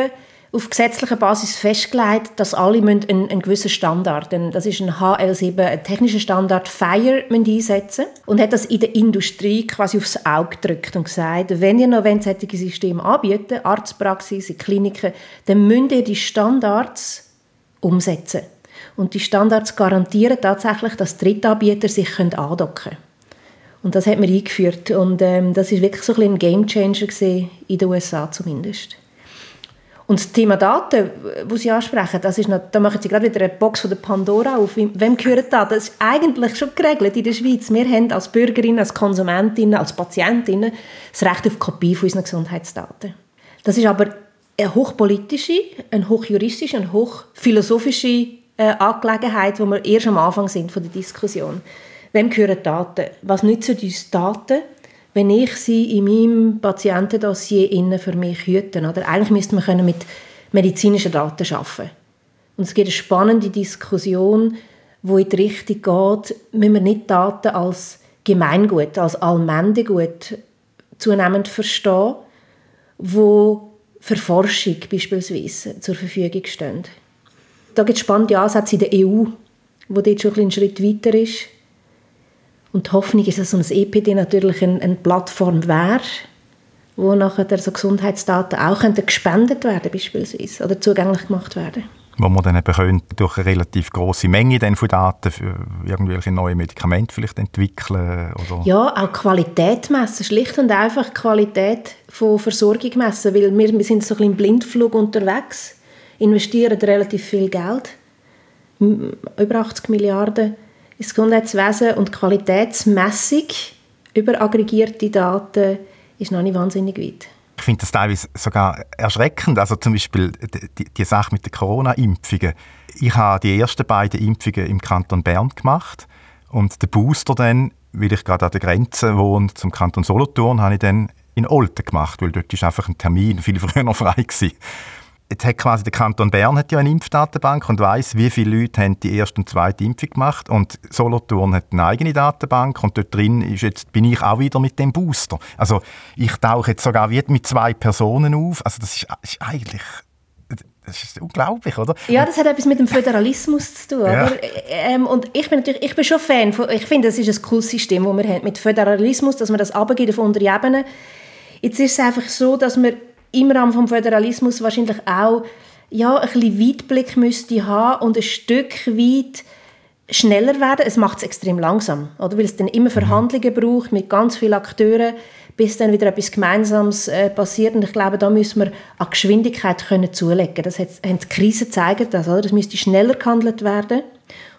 auf gesetzlicher Basis festgelegt, dass alle einen, einen gewissen Standard, das ist ein HL7, ein technischer Standard, FIRE einsetzen und hat das in der Industrie quasi aufs Auge gedrückt und gesagt, wenn ihr noch solche Systeme anbieten, Arztpraxis, Kliniken, dann müsst ihr die Standards umsetzen. Und die Standards garantieren tatsächlich, dass Drittanbieter sich andocken können. Und das hat man eingeführt. Und ähm, das ist wirklich so ein, ein Game Changer in den USA zumindest. Und das Thema Daten, das Sie ansprechen, das ist noch, da machen Sie gerade wieder eine Box von der Pandora auf. Wem gehören Daten? Das ist eigentlich schon geregelt in der Schweiz. Wir haben als Bürgerinnen, als Konsumentinnen, als Patientinnen das Recht auf Kopie von unseren Gesundheitsdaten. Das ist aber eine hochpolitische, eine hochjuristische, eine hochphilosophische äh, Angelegenheit, wo wir erst am Anfang sind von der Diskussion. Wem gehören Daten? Was nützen uns Daten? wenn ich sie in meinem Patientendossier innen für mich hüten. Oder eigentlich müsste man mit medizinischen Daten arbeiten. Und es gibt eine spannende Diskussion, wo in die Richtung geht, müssen wir nicht Daten als Gemeingut, als Allmendegut zunehmend verstehen, wo für Forschung beispielsweise zur Verfügung stehen. Da gibt es spannende Ansätze in der EU, wo dort schon ein Schritt weiter ist. Und die Hoffnung ist, dass so ein EPD natürlich eine, eine Plattform wäre, wo nachher so Gesundheitsdaten auch gespendet werden beispielsweise oder zugänglich gemacht werden. Wo man dann eben könnte durch eine relativ große Menge dann von Daten für irgendwelche neue Medikamente vielleicht entwickeln oder ja auch Qualität messen schlicht und einfach Qualität von Versorgung messen weil wir, wir sind so ein bisschen im Blindflug unterwegs investieren relativ viel Geld über 80 Milliarden ins Gesundheitswesen und die Qualitätsmessung über aggregierte Daten ist noch nicht wahnsinnig weit. Ich finde das teilweise sogar erschreckend. Also zum Beispiel die, die Sache mit den Corona-Impfungen. Ich habe die ersten beiden Impfungen im Kanton Bern gemacht und den Booster dann, weil ich gerade an der Grenze wohne zum Kanton Solothurn, habe ich dann in Olten gemacht, weil dort ist einfach ein Termin viel früher frei war. Jetzt hat quasi der Kanton Bern hat ja eine Impfdatenbank und weiß, wie viele Leute haben die erste und zweite Impfung gemacht und Solothurn hat eine eigene Datenbank und dort drin ist jetzt, bin ich auch wieder mit dem Booster. Also ich tauche jetzt sogar wieder mit zwei Personen auf. Also das ist, ist eigentlich das ist unglaublich, oder? Ja, das hat etwas mit dem Föderalismus zu tun. Ja. Ähm, und ich bin natürlich, ich bin schon Fan von, ich finde, das ist ein cooles System, das wir haben mit Föderalismus, dass man das abgeht auf untere Ebene. Jetzt ist es einfach so, dass wir im Rahmen des Föderalismus wahrscheinlich auch ja, ein bisschen Weitblick müsste haben und ein Stück weit schneller werden. Es macht es extrem langsam, oder? weil es dann immer Verhandlungen braucht mit ganz vielen Akteuren, bis dann wieder etwas Gemeinsames äh, passiert. Und ich glaube, da müssen wir an Geschwindigkeit können zulegen. Das hat, haben die Krisen gezeigt, das, oder? das müsste schneller gehandelt werden.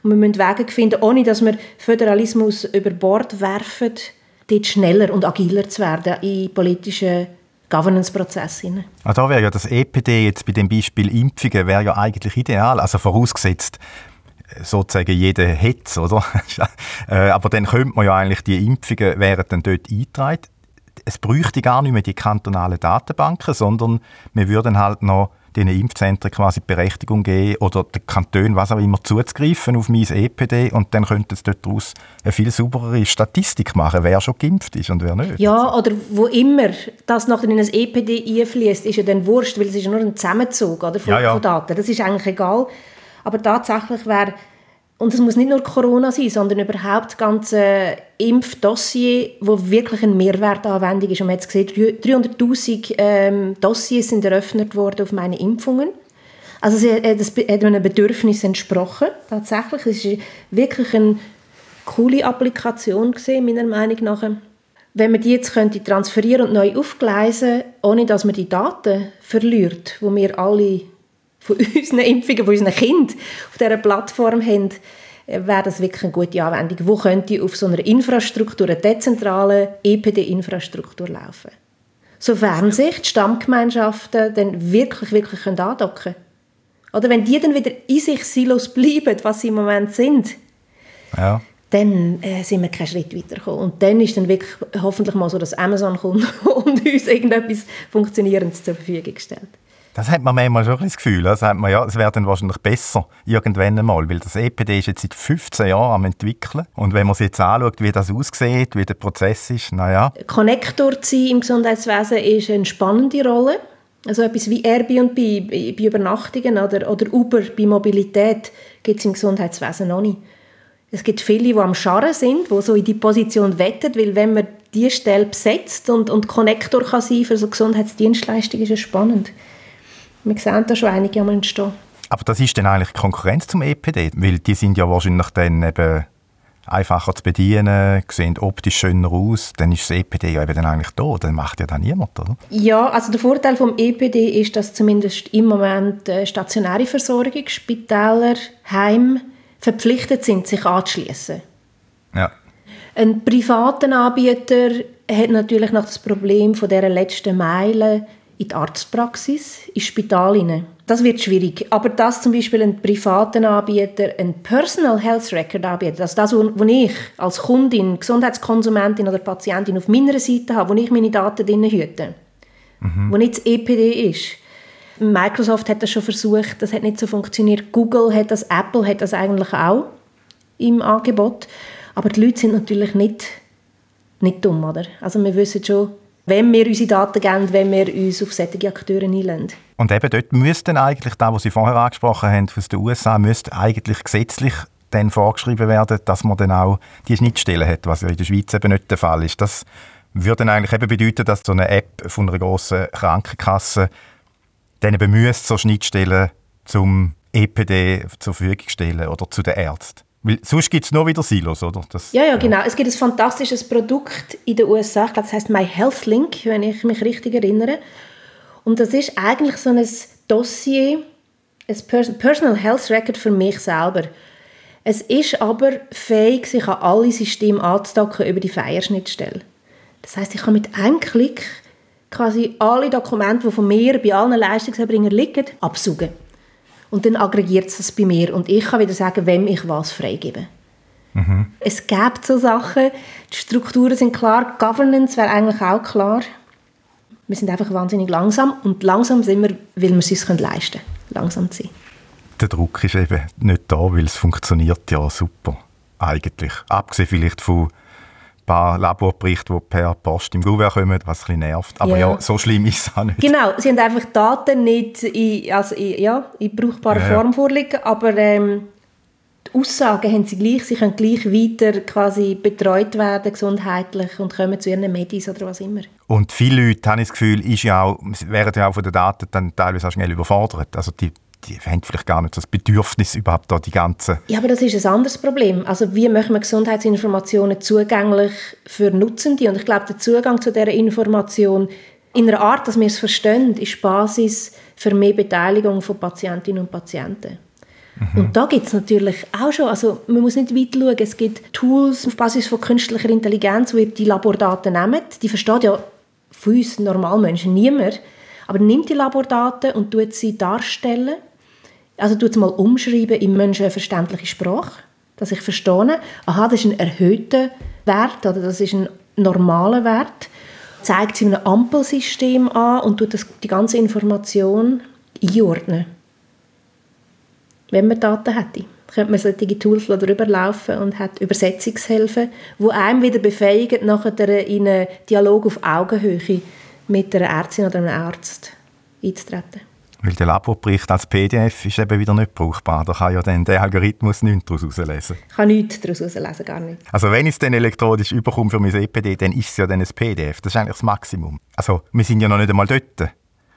Und wir müssen Wege finden, ohne dass wir Föderalismus über Bord werfen, dort schneller und agiler zu werden in politischen Governance-Prozess. Ah, da wäre ja das EPD jetzt bei dem Beispiel Impfungen wäre ja eigentlich ideal, also vorausgesetzt sozusagen jeder hat oder? Äh, aber dann könnte man ja eigentlich die Impfungen wären dann dort eingetragen. Es bräuchte gar nicht mehr die kantonalen Datenbanken, sondern wir würden halt noch den Impfzentren quasi die Berechtigung geben oder den Kantonen, was auch immer, zuzugreifen auf mein EPD und dann könnte es daraus eine viel sauberere Statistik machen, wer schon geimpft ist und wer nicht. Ja, oder wo immer das nachher in ein EPD einfließt, ist ja dann wurscht, weil es ist ja nur ein Zusammenzug oder, von, ja, ja. von Daten. Das ist eigentlich egal. Aber tatsächlich wäre und es muss nicht nur Corona sein, sondern überhaupt das ganze Impfdossier, wo wirklich eine Mehrwertanwendung ist. Und man hat gesehen, 300'000 ähm, Dossiers sind eröffnet worden auf meine Impfungen. Also es hat, das hat einem Bedürfnis entsprochen, tatsächlich. Es war wirklich eine coole Applikation, gewesen, meiner Meinung nach. wenn man die jetzt könnte transferieren und neu aufgleisen, ohne dass man die Daten verliert, wo wir alle von unseren Impfungen, von unseren Kindern auf dieser Plattform haben, wäre das wirklich eine gute Anwendung. Wo könnte auf so einer Infrastruktur, einer dezentralen EPD-Infrastruktur laufen? Sofern sich die Stammgemeinschaften dann wirklich, wirklich andocken können. Oder wenn die dann wieder in sich Silos bleiben, was sie im Moment sind, ja dann äh, sind wir keinen Schritt weitergekommen. Und dann ist dann wirklich hoffentlich mal so, dass Amazon kommt und uns irgendetwas Funktionierendes zur Verfügung stellt. Das hat man manchmal schon das Gefühl. Also hat man, ja, es wäre dann wahrscheinlich besser irgendwann einmal, weil das EPD ist jetzt seit 15 Jahren am entwickeln und wenn man sich jetzt anschaut, wie das aussieht, wie der Prozess ist, naja. Konnektor zu sein im Gesundheitswesen ist eine spannende Rolle. Also etwas wie Airbnb bei Übernachtungen oder, oder Uber bei Mobilität gibt es im Gesundheitswesen noch nicht. Es gibt viele, die am Scharren sind, die so in die Position wetten, weil wenn man diese Stelle besetzt und, und Konnektor kann sein für so Gesundheitsdienstleistungen, ist es spannend. Wir sehen da schon einige am entstehen. Aber das ist dann eigentlich Konkurrenz zum EPD, weil die sind ja wahrscheinlich dann eben einfacher zu bedienen, sehen optisch schöner aus, dann ist das EPD ja eben dann eigentlich da, dann macht ja dann niemand, oder? Ja, also der Vorteil vom EPD ist, dass zumindest im Moment äh, stationäre Versorgung, Spitäler, Heim verpflichtet sind, sich anzuschließen. Ja. Ein privater Anbieter hat natürlich noch das Problem von der letzten Meile in die Arztpraxis, ins Spital hinein. Das wird schwierig. Aber dass zum Beispiel ein privater Anbieter ein Personal Health Record anbietet, also das, was ich als Kundin, Gesundheitskonsumentin oder Patientin auf meiner Seite habe, wo ich meine Daten drin hüte, mhm. wo nicht das EPD ist, Microsoft hat das schon versucht, das hat nicht so funktioniert. Google hat das, Apple hat das eigentlich auch im Angebot. Aber die Leute sind natürlich nicht, nicht dumm, oder? Also wir wissen schon, wenn wir unsere Daten geben, wenn wir uns auf solche Akteure einladen. Und eben dort müsste eigentlich, das, was Sie vorher angesprochen haben, aus den USA, müsste eigentlich gesetzlich dann vorgeschrieben werden, dass man dann auch die Schnittstellen hat, was ja in der Schweiz eben nicht der Fall ist. Das würde dann eigentlich eben bedeuten, dass so eine App von einer grossen Krankenkasse dann bemüht, so Schnittstellen zum EPD zur Verfügung stellen oder zu den Ärzten. Weil sonst gibt es nur wieder Silos, oder? Das, ja, ja, genau. Es gibt ein fantastisches Produkt in den USA, ich glaube, das heißt My Health Link, wenn ich mich richtig erinnere. Und das ist eigentlich so ein Dossier, ein Personal Health Record für mich selber. Es ist aber fähig, sich an alle Systeme anzudocken über die Feierschnittstelle. Das heißt, ich kann mit einem Klick quasi alle Dokumente, die von mir bei allen Leistungserbringern liegen, absuchen. Und dann aggregiert es das bei mir und ich kann wieder sagen, wem ich was freigebe. Mhm. Es gibt so Sachen, die Strukturen sind klar, Governance wäre eigentlich auch klar. Wir sind einfach wahnsinnig langsam und langsam sind wir, weil wir es uns leisten können, langsam zu sein. Der Druck ist eben nicht da, weil es funktioniert ja super, eigentlich. Abgesehen vielleicht von paar Laborberichte, die per Post im Gouverneur kommen, was ein bisschen nervt. Aber ja, ja so schlimm ist es auch nicht. Genau, sie haben einfach Daten nicht in, also in, ja, in brauchbarer ja. Form vorliegen, aber ähm, die Aussagen haben sie gleich, sie können gleich weiter quasi betreut werden, gesundheitlich, und kommen zu ihren Medis oder was immer. Und viele Leute, habe ich das Gefühl, ist ja auch, werden ja auch von den Daten dann teilweise auch schnell überfordert. Also die die haben vielleicht gar nicht das Bedürfnis, überhaupt da die ganze... Ja, aber das ist ein anderes Problem. Also wie machen wir Gesundheitsinformationen zugänglich für Nutzende? Und ich glaube, der Zugang zu dieser Information in einer Art, dass wir es verstehen, ist Basis für mehr Beteiligung von Patientinnen und Patienten. Mhm. Und da gibt es natürlich auch schon, also man muss nicht weit schauen, es gibt Tools auf Basis von künstlicher Intelligenz, die die Labordaten nehmen. Die versteht ja von uns Normalmenschen niemand, aber nimmt die Labordaten und tut sie darstellen also tut es mal umschreiben in menschenverständliche Sprache, dass ich verstehe, aha, das ist ein erhöhter Wert oder das ist ein normaler Wert, zeigt sie einem Ampelsystem an und tut das, die ganze Information einordnen. Wenn man Daten hätte, könnte man solche Tools darüber laufen und hat Übersetzungshilfen, wo einem wieder befähigen, nachher in einen Dialog auf Augenhöhe mit einer Ärztin oder einem Arzt einzutreten. Weil der Laborbericht als PDF ist eben wieder nicht brauchbar. Da kann ja dann der Algorithmus nichts daraus herauslesen. Ich kann nichts daraus herauslesen, gar nicht. Also wenn ich es dann elektronisch überkomme für mein EPD, dann ist es ja dann ein PDF. Das ist eigentlich das Maximum. Also wir sind ja noch nicht einmal dort.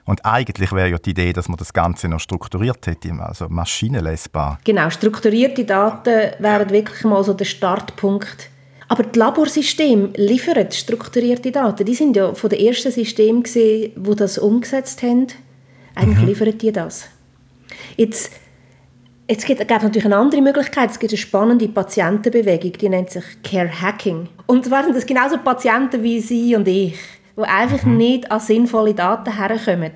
Und eigentlich wäre ja die Idee, dass man das Ganze noch strukturiert hätte, also maschinenlesbar. Genau, strukturierte Daten wären wirklich mal so der Startpunkt. Aber die Laborsysteme liefern strukturierte Daten. Die sind ja von den ersten Systemen gesehen, wo das umgesetzt haben. Eigentlich mhm. liefern die das. Jetzt, jetzt gibt es natürlich eine andere Möglichkeit. Es gibt eine spannende Patientenbewegung, die nennt sich Care Hacking. Und zwar sind das genauso Patienten wie Sie und ich, die einfach mhm. nicht an sinnvolle Daten herkommen.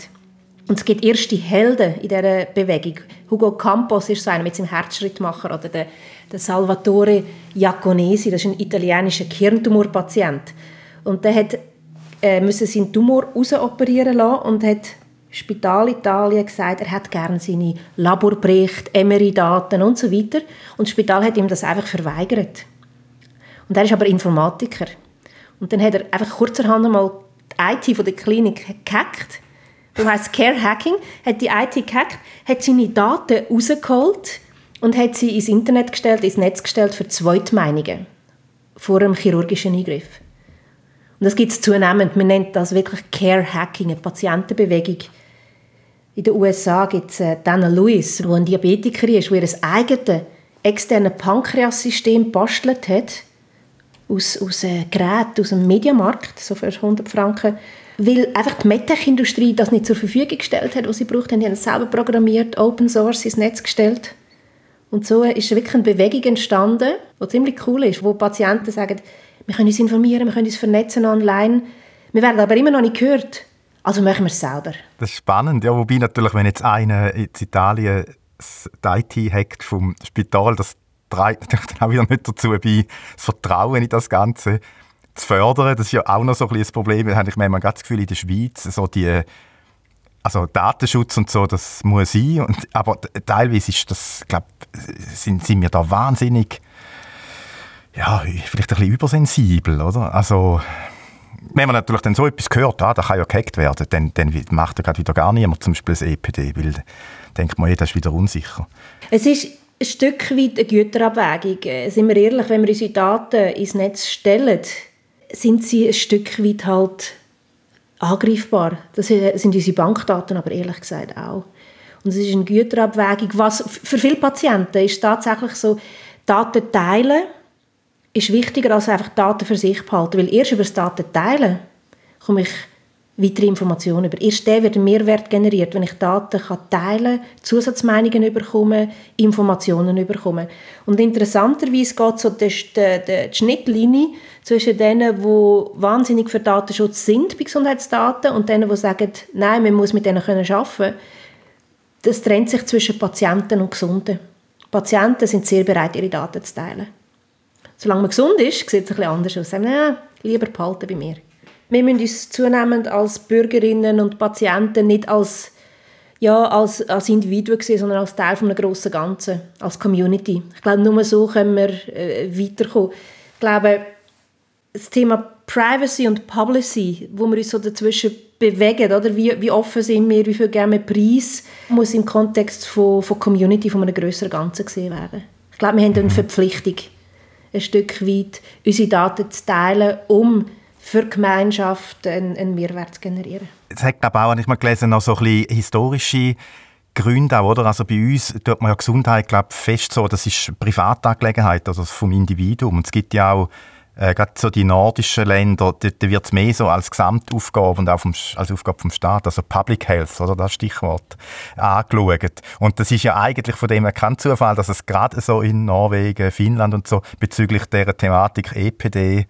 Und es gibt erste Helden in dieser Bewegung. Hugo Campos ist so einer mit seinem Herzschrittmacher oder der, der Salvatore Iaconesi, das ist ein italienischer Hirntumorpatient. Und der hat äh, müssen seinen Tumor rausoperieren lassen und hat Spital Italien gesagt, er hat gerne seine Laborberichte, MRI-Daten und so weiter. Und das Spital hat ihm das einfach verweigert. Und er ist aber Informatiker. Und dann hat er einfach kurzerhand einmal die IT von der Klinik gehackt das heißt Care Hacking, hat die IT gehackt, hat seine Daten rausgeholt und hat sie ins Internet gestellt, ins Netz gestellt für Zweitmeinungen vor einem chirurgischen Eingriff. Und das gibt es zunehmend. Man nennt das wirklich Care Hacking, eine Patientenbewegung. In den USA gibt es äh, Dana Lewis, die ein Diabetiker ist, der ihr eigenes externes Pankreassystem bastelt hat aus, aus äh, Geräten aus dem Mediamarkt, so für 100 Franken weil einfach die MedTech-Industrie das nicht zur Verfügung gestellt hat, was sie braucht. Die haben es selber programmiert, Open Source ins Netz gestellt. Und so ist wirklich eine Bewegung entstanden, die ziemlich cool ist, wo Patienten sagen, wir können uns informieren, wir können uns vernetzen online, wir werden aber immer noch nicht gehört. Also machen wir es selber. Das ist spannend, ja, wobei natürlich, wenn jetzt einer in Italien die IT hackt vom Spital, das trägt natürlich dann auch wieder nicht dazu bei, das Vertrauen in das Ganze zu fördern. Das ist ja auch noch so ein, ein Problem. Da habe ich manchmal das Gefühl, in der Schweiz, so die, also Datenschutz und so, das muss sein. Und, aber teilweise ist das, glaub, sind, sind wir da wahnsinnig, ja, vielleicht ein bisschen übersensibel, oder? Also, wenn man natürlich dann so etwas hört, ah, da kann ja gehackt werden, dann, dann macht er gerade wieder gar niemand zum Beispiel das EPD, weil denkt man, das ist wieder unsicher. Es ist ein Stück weit eine Güterabwägung. Sind wir ehrlich, wenn wir unsere Daten ins Netz stellen, sind sie ein Stück weit halt angreifbar. Das sind unsere Bankdaten aber ehrlich gesagt auch. Und es ist eine Güterabwägung. Was für viele Patienten ist tatsächlich so, Daten teilen ist wichtiger als einfach Daten für sich behalten. Weil erst über das Daten teilen komme ich weitere Informationen über. Erst der wird ein Mehrwert generiert, wenn ich Daten kann teilen kann, Zusatzmeinungen bekomme, Informationen bekomme. Und interessanterweise geht so die, die, die Schnittlinie zwischen denen, die wahnsinnig für Datenschutz sind bei Gesundheitsdaten und denen, die sagen, nein, man muss mit denen arbeiten können. Das trennt sich zwischen Patienten und Gesunden. Patienten sind sehr bereit, ihre Daten zu teilen. Solange man gesund ist, sieht es ein bisschen anders aus. Nein, lieber behalten bei mir wir müssen uns zunehmend als Bürgerinnen und Patienten nicht als, ja, als, als Individuen sehen, sondern als Teil eines grossen Ganzen, als Community. Ich glaube, nur so können wir äh, weiterkommen. Ich glaube, das Thema Privacy und Policy, wo wir uns so dazwischen bewegen, oder? Wie, wie offen sind wir, wie viel geben wir Preis, muss im Kontext von, von Community, von einem grösseren Ganzen gesehen werden. Ich glaube, wir haben eine Verpflichtung, ein Stück weit unsere Daten zu teilen, um für die Gemeinschaft einen, einen Mehrwert zu generieren. Es hat, glaube auch, ich mal gelesen, noch so ein bisschen historische Gründe oder? Also bei uns tut man ja Gesundheit, glaube fest so, das ist Privatangelegenheit, also vom Individuum. Und es gibt ja auch äh, gerade so die nordischen Länder, da, wird es mehr so als Gesamtaufgabe und auch vom, als Aufgabe vom Staat, also Public Health, oder das Stichwort, angeschaut. Und das ist ja eigentlich von dem her kein Zufall, dass es gerade so in Norwegen, Finnland und so bezüglich der Thematik EPD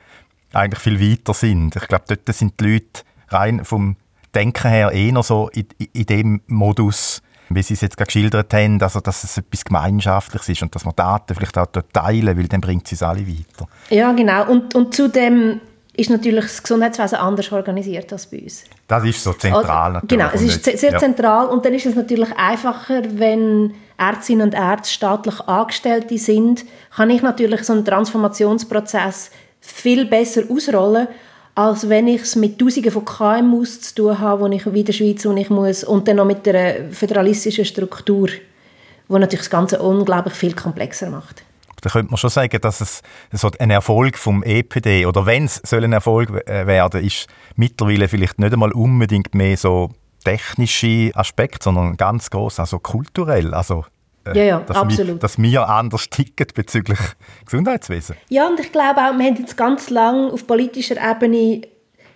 eigentlich viel weiter sind. Ich glaube, dort sind die Leute rein vom Denken her eher so in, in dem Modus, wie Sie es jetzt gerade geschildert haben, also dass es etwas Gemeinschaftliches ist und dass man Daten vielleicht auch dort teilen, weil dann bringt es alle weiter. Ja, genau. Und, und zudem ist natürlich das Gesundheitswesen anders organisiert als bei uns. Das ist so zentral also, Genau, es ist sehr zentral und dann ist es natürlich einfacher, wenn Ärztinnen und Ärzte staatlich Angestellte sind, kann ich natürlich so einen Transformationsprozess viel besser ausrollen, als wenn ich es mit Tausenden von KMUs zu tun habe, wo ich in der Schweiz wo ich muss und dann noch mit einer föderalistischen Struktur, wo natürlich das Ganze unglaublich viel komplexer macht. Da könnte man schon sagen, dass es so ein Erfolg vom EPD oder wenn es ein Erfolg äh, werden, ist mittlerweile vielleicht nicht einmal unbedingt mehr so technische Aspekt, sondern ganz groß, also kulturell. Also äh, ja, ja, dass, absolut. Wir, dass wir anders ticken bezüglich Gesundheitswesen. Ja, und ich glaube auch, wir haben jetzt ganz lange auf politischer Ebene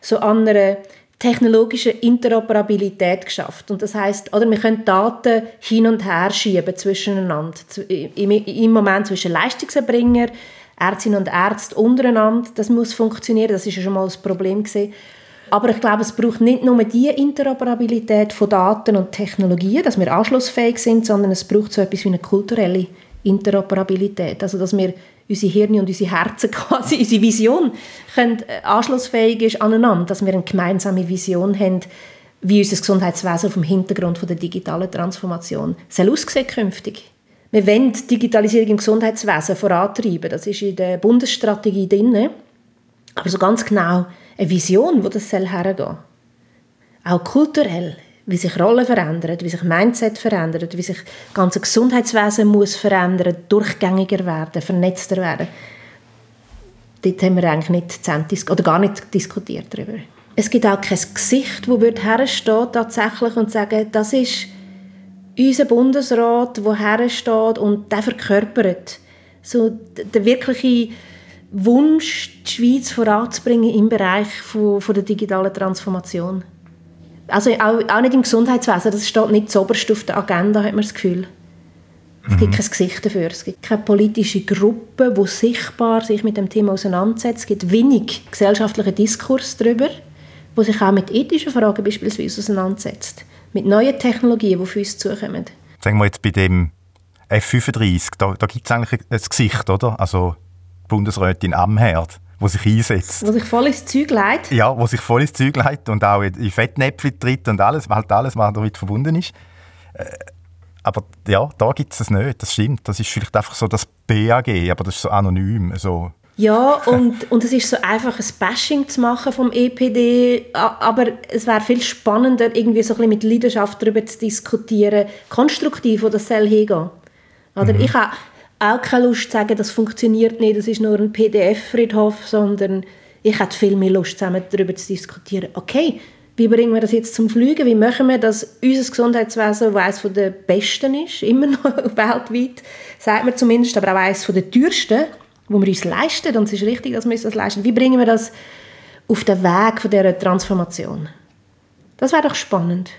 so an einer technologischen Interoperabilität geschafft. Und das heißt, oder wir können Daten hin und her schieben zwischeneinander. Im, im Moment zwischen Leistungserbringer, Ärztinnen und Ärzte untereinander. Das muss funktionieren. Das ist ja schon mal das Problem gewesen. Aber ich glaube, es braucht nicht nur die Interoperabilität von Daten und Technologien, dass wir anschlussfähig sind, sondern es braucht so etwas wie eine kulturelle Interoperabilität. Also, dass wir unsere Hirne und unsere Herzen quasi, unsere Vision können, äh, anschlussfähig ist aneinander, dass wir eine gemeinsame Vision haben, wie unser Gesundheitswesen vom Hintergrund von der digitalen Transformation soll aussehen künftig. Wir wollen die Digitalisierung im Gesundheitswesen vorantreiben. Das ist in der Bundesstrategie drin. Aber so ganz genau eine Vision, wo das hergehen soll. Auch kulturell, wie sich Rollen verändern, wie sich Mindset verändert, wie sich das ganze Gesundheitswesen muss verändern, durchgängiger werden, vernetzter werden. Dort haben wir eigentlich nicht oder gar nicht diskutiert darüber. Es gibt auch kein Gesicht, das hersteht tatsächlich und sagen, das ist unser Bundesrat, der hersteht und der verkörpert so der wirkliche Wunsch, die Schweiz voranzubringen im Bereich von, von der digitalen Transformation. Also auch, auch nicht im Gesundheitswesen, das steht nicht zuoberst auf der Agenda, hat man das Gefühl. Es mhm. gibt kein Gesicht dafür. Es gibt keine politische Gruppe, die sichtbar sich mit dem Thema auseinandersetzt. Es gibt wenig gesellschaftlichen Diskurs darüber, wo sich auch mit ethischen Fragen beispielsweise auseinandersetzt. Mit neuen Technologien, die auf uns zukommen. Sagen wir jetzt bei dem F35, da, da gibt es eigentlich ein Gesicht, oder? Also Bundesrätin Amherd, die sich einsetzt. Die sich voll ins Zeug leitet. Ja, die sich voll ins Zeug leitet und auch in Fettnäpfchen tritt und alles, halt alles, was damit verbunden ist. Äh, aber ja, da gibt es es nicht, das stimmt. Das ist vielleicht einfach so das BAG, aber das ist so anonym. So. Ja, und, und es ist so einfach ein Bashing zu machen vom EPD, aber es wäre viel spannender, irgendwie so ein bisschen mit Leidenschaft darüber zu diskutieren, konstruktiv, wo das soll hingehen. Oder mhm. ich habe auch keine Lust zu sagen, das funktioniert nicht, das ist nur ein PDF-Friedhof, sondern ich hätte viel mehr Lust, zusammen darüber zu diskutieren. Okay, wie bringen wir das jetzt zum Fliegen? Wie machen wir, dass unser Gesundheitswesen, das eines der besten ist, immer noch weltweit, sagt man zumindest, aber auch eines der teuersten, wo wir uns leisten, und es ist richtig, dass wir uns das leisten. Wie bringen wir das auf den Weg von dieser Transformation? Das wäre doch spannend.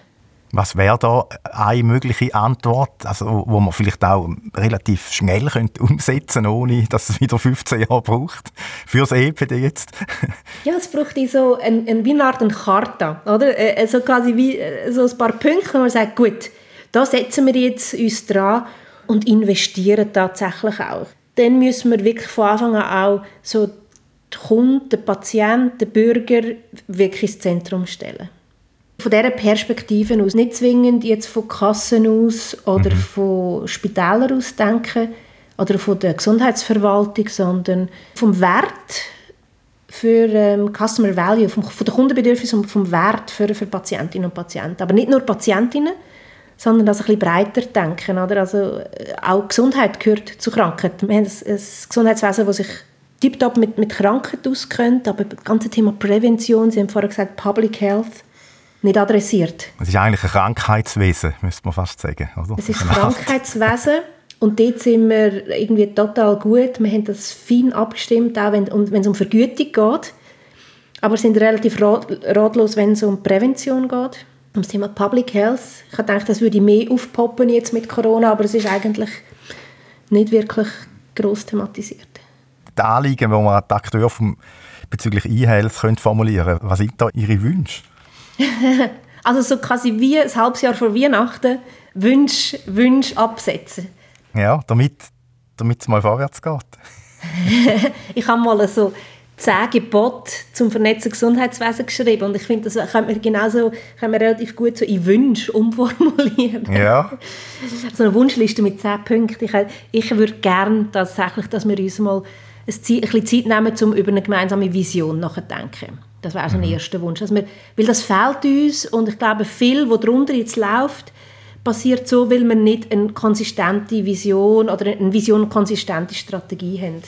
Was wäre da eine mögliche Antwort, also, wo man vielleicht auch relativ schnell könnte umsetzen könnte, ohne dass es wieder 15 Jahre braucht, für das EPD jetzt? ja, es braucht so ein, ein, wie eine Art eine Karte, oder? Äh, äh, so quasi wie so ein paar Punkte, wo man sagt, gut, da setzen wir jetzt uns dran und investieren tatsächlich auch. Dann müssen wir wirklich von Anfang an auch so die Kunden, den Patienten, den Bürger wirklich ins Zentrum stellen. Von dieser Perspektive aus, nicht zwingend jetzt von Kassen aus oder mhm. von Spitälern aus denken oder von der Gesundheitsverwaltung, sondern vom Wert für ähm, Customer Value, vom, von der Kundenbedürfnis und vom Wert für, für Patientinnen und Patienten. Aber nicht nur Patientinnen, sondern das ein bisschen breiter denken. Oder? Also, äh, auch Gesundheit gehört zu Krankheit. Wir haben ein, ein Gesundheitswesen, das sich tiptop mit, mit Krankheit auskennt, aber das ganze Thema Prävention, Sie haben vorher gesagt Public Health, nicht adressiert. Es ist eigentlich ein Krankheitswesen, müsste man fast sagen. Oder? Es ist ein Krankheitswesen und dort sind wir irgendwie total gut. Wir haben das fein abgestimmt, auch wenn, es um Vergütung geht. Aber sind relativ ratlos, wenn es um Prävention geht. Um das Thema Public Health. Ich habe gedacht, das würde mehr aufpoppen jetzt mit Corona, aber es ist eigentlich nicht wirklich gross thematisiert. Die Anliegen, die man aktuell vom, bezüglich E-Health formulieren können, was sind da Ihre Wünsche? also so quasi wie ein halbes Jahr vor Weihnachten Wünsch, Wünsch absetzen. Ja, damit, damit es mal vorwärts geht. ich habe mal so zehn Gebote zum vernetzten Gesundheitswesen geschrieben und ich finde, das kann man genauso kann man relativ gut so in Wünsche umformulieren. Ja. So eine Wunschliste mit zehn Punkten. Ich, ich würde gerne tatsächlich, dass wir uns mal ein bisschen Zeit nehmen, um über eine gemeinsame Vision nachzudenken. Das wäre so ein mhm. erster Wunsch. Dass wir, weil das fehlt uns und ich glaube, viel, was darunter jetzt läuft, passiert so, weil wir nicht eine konsistente Vision oder eine Vision konsistente Strategie haben.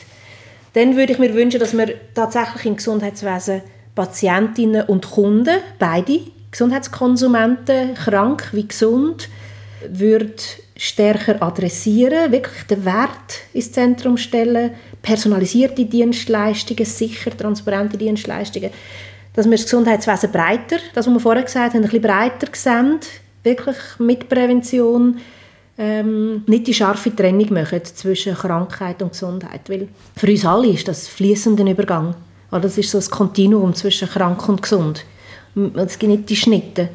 Dann würde ich mir wünschen, dass wir tatsächlich im Gesundheitswesen Patientinnen und Kunden, beide Gesundheitskonsumenten, krank wie gesund, würde stärker adressieren, wirklich den Wert ins Zentrum stellen, personalisierte Dienstleistungen, sicher transparente Dienstleistungen, dass wir das Gesundheitswesen breiter, das, was wir vorher gesagt haben, ein bisschen breiter sehen, wirklich mit Prävention, ähm, nicht die scharfe Trennung machen zwischen Krankheit und Gesundheit, weil für uns alle ist das fließender Übergang. Das ist so ein Kontinuum zwischen krank und gesund. Es gibt nicht die Schnitte.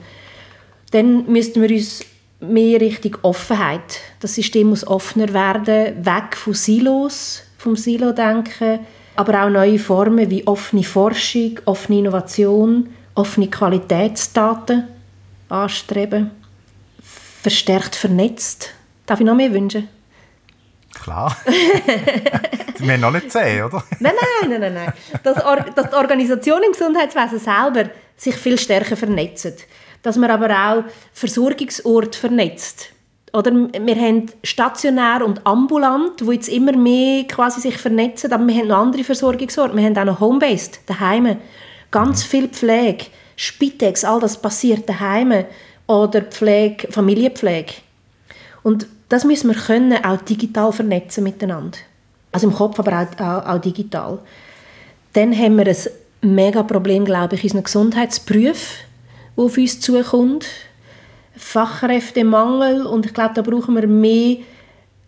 Dann müssten wir uns mehr Richtung Offenheit. Das System muss offener werden, weg von Silos, vom Silo-Denken, aber auch neue Formen wie offene Forschung, offene Innovation, offene Qualitätsdaten anstreben, verstärkt vernetzt. Darf ich noch mehr wünschen? Klar. Wir haben noch nicht zehn, oder? nein, nein, nein, nein. Dass, dass die Organisation im Gesundheitswesen selber sich viel stärker vernetzt dass man aber auch Versorgungsort vernetzt. Oder wir haben stationär und ambulant, wo jetzt immer mehr quasi sich vernetzen, aber wir haben noch andere Versorgungsorte. Wir haben auch noch Homebased, daheim. Ganz viel Pflege, Spitex, all das passiert daheim. Oder Pflege, Familienpflege. Und das müssen wir können, auch digital vernetzen miteinander. Also im Kopf, aber auch, auch, auch digital. Dann haben wir ein mega Problem, glaube ich, in unseren Gesundheitsberufen der auf uns zukommt. Fachkräftemangel und ich glaube, da brauchen wir mehr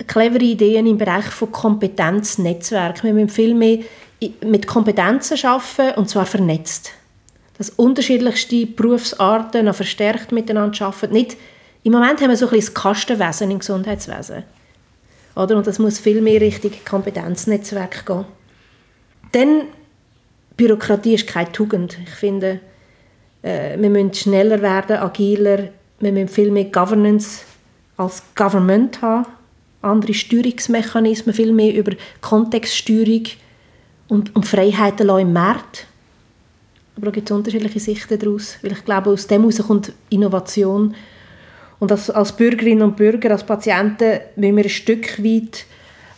clevere Ideen im Bereich von Kompetenznetzwerk. Wir müssen viel mehr mit Kompetenzen arbeiten und zwar vernetzt. Dass unterschiedlichste Berufsarten noch verstärkt miteinander arbeiten. Nicht, Im Moment haben wir so ein bisschen das Kastenwesen im Gesundheitswesen. Oder? Und das muss viel mehr Richtung Kompetenznetzwerk gehen. Dann, Bürokratie ist keine Tugend. Ich finde, äh, wir müssen schneller werden, agiler, wir müssen viel mehr Governance als Government haben, andere Steuerungsmechanismen, viel mehr über Kontextsteuerung und, und Freiheiten im Markt. Aber da gibt es unterschiedliche Sichten daraus, weil ich glaube, aus dem heraus kommt Innovation. Und als, als Bürgerinnen und Bürger, als Patienten, müssen wir ein Stück weit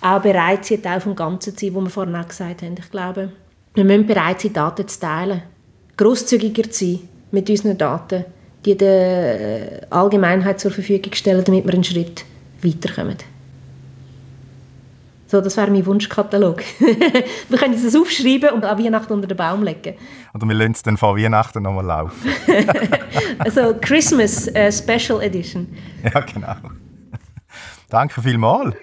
auch bereit sein, Teil vom Ganzen zu sein, was wir vorhin auch gesagt haben. Ich glaube, wir müssen bereit sein, Daten zu teilen, grosszügiger zu sein, mit unseren Daten, die der äh, Allgemeinheit zur Verfügung stellen, damit wir einen Schritt weiterkommen. So, das wäre mein Wunschkatalog. wir können das aufschreiben und an Weihnachten unter den Baum legen. Oder wir lassen es dann vor Weihnachten nochmal laufen. also Christmas uh, Special Edition. Ja, genau. Danke vielmals.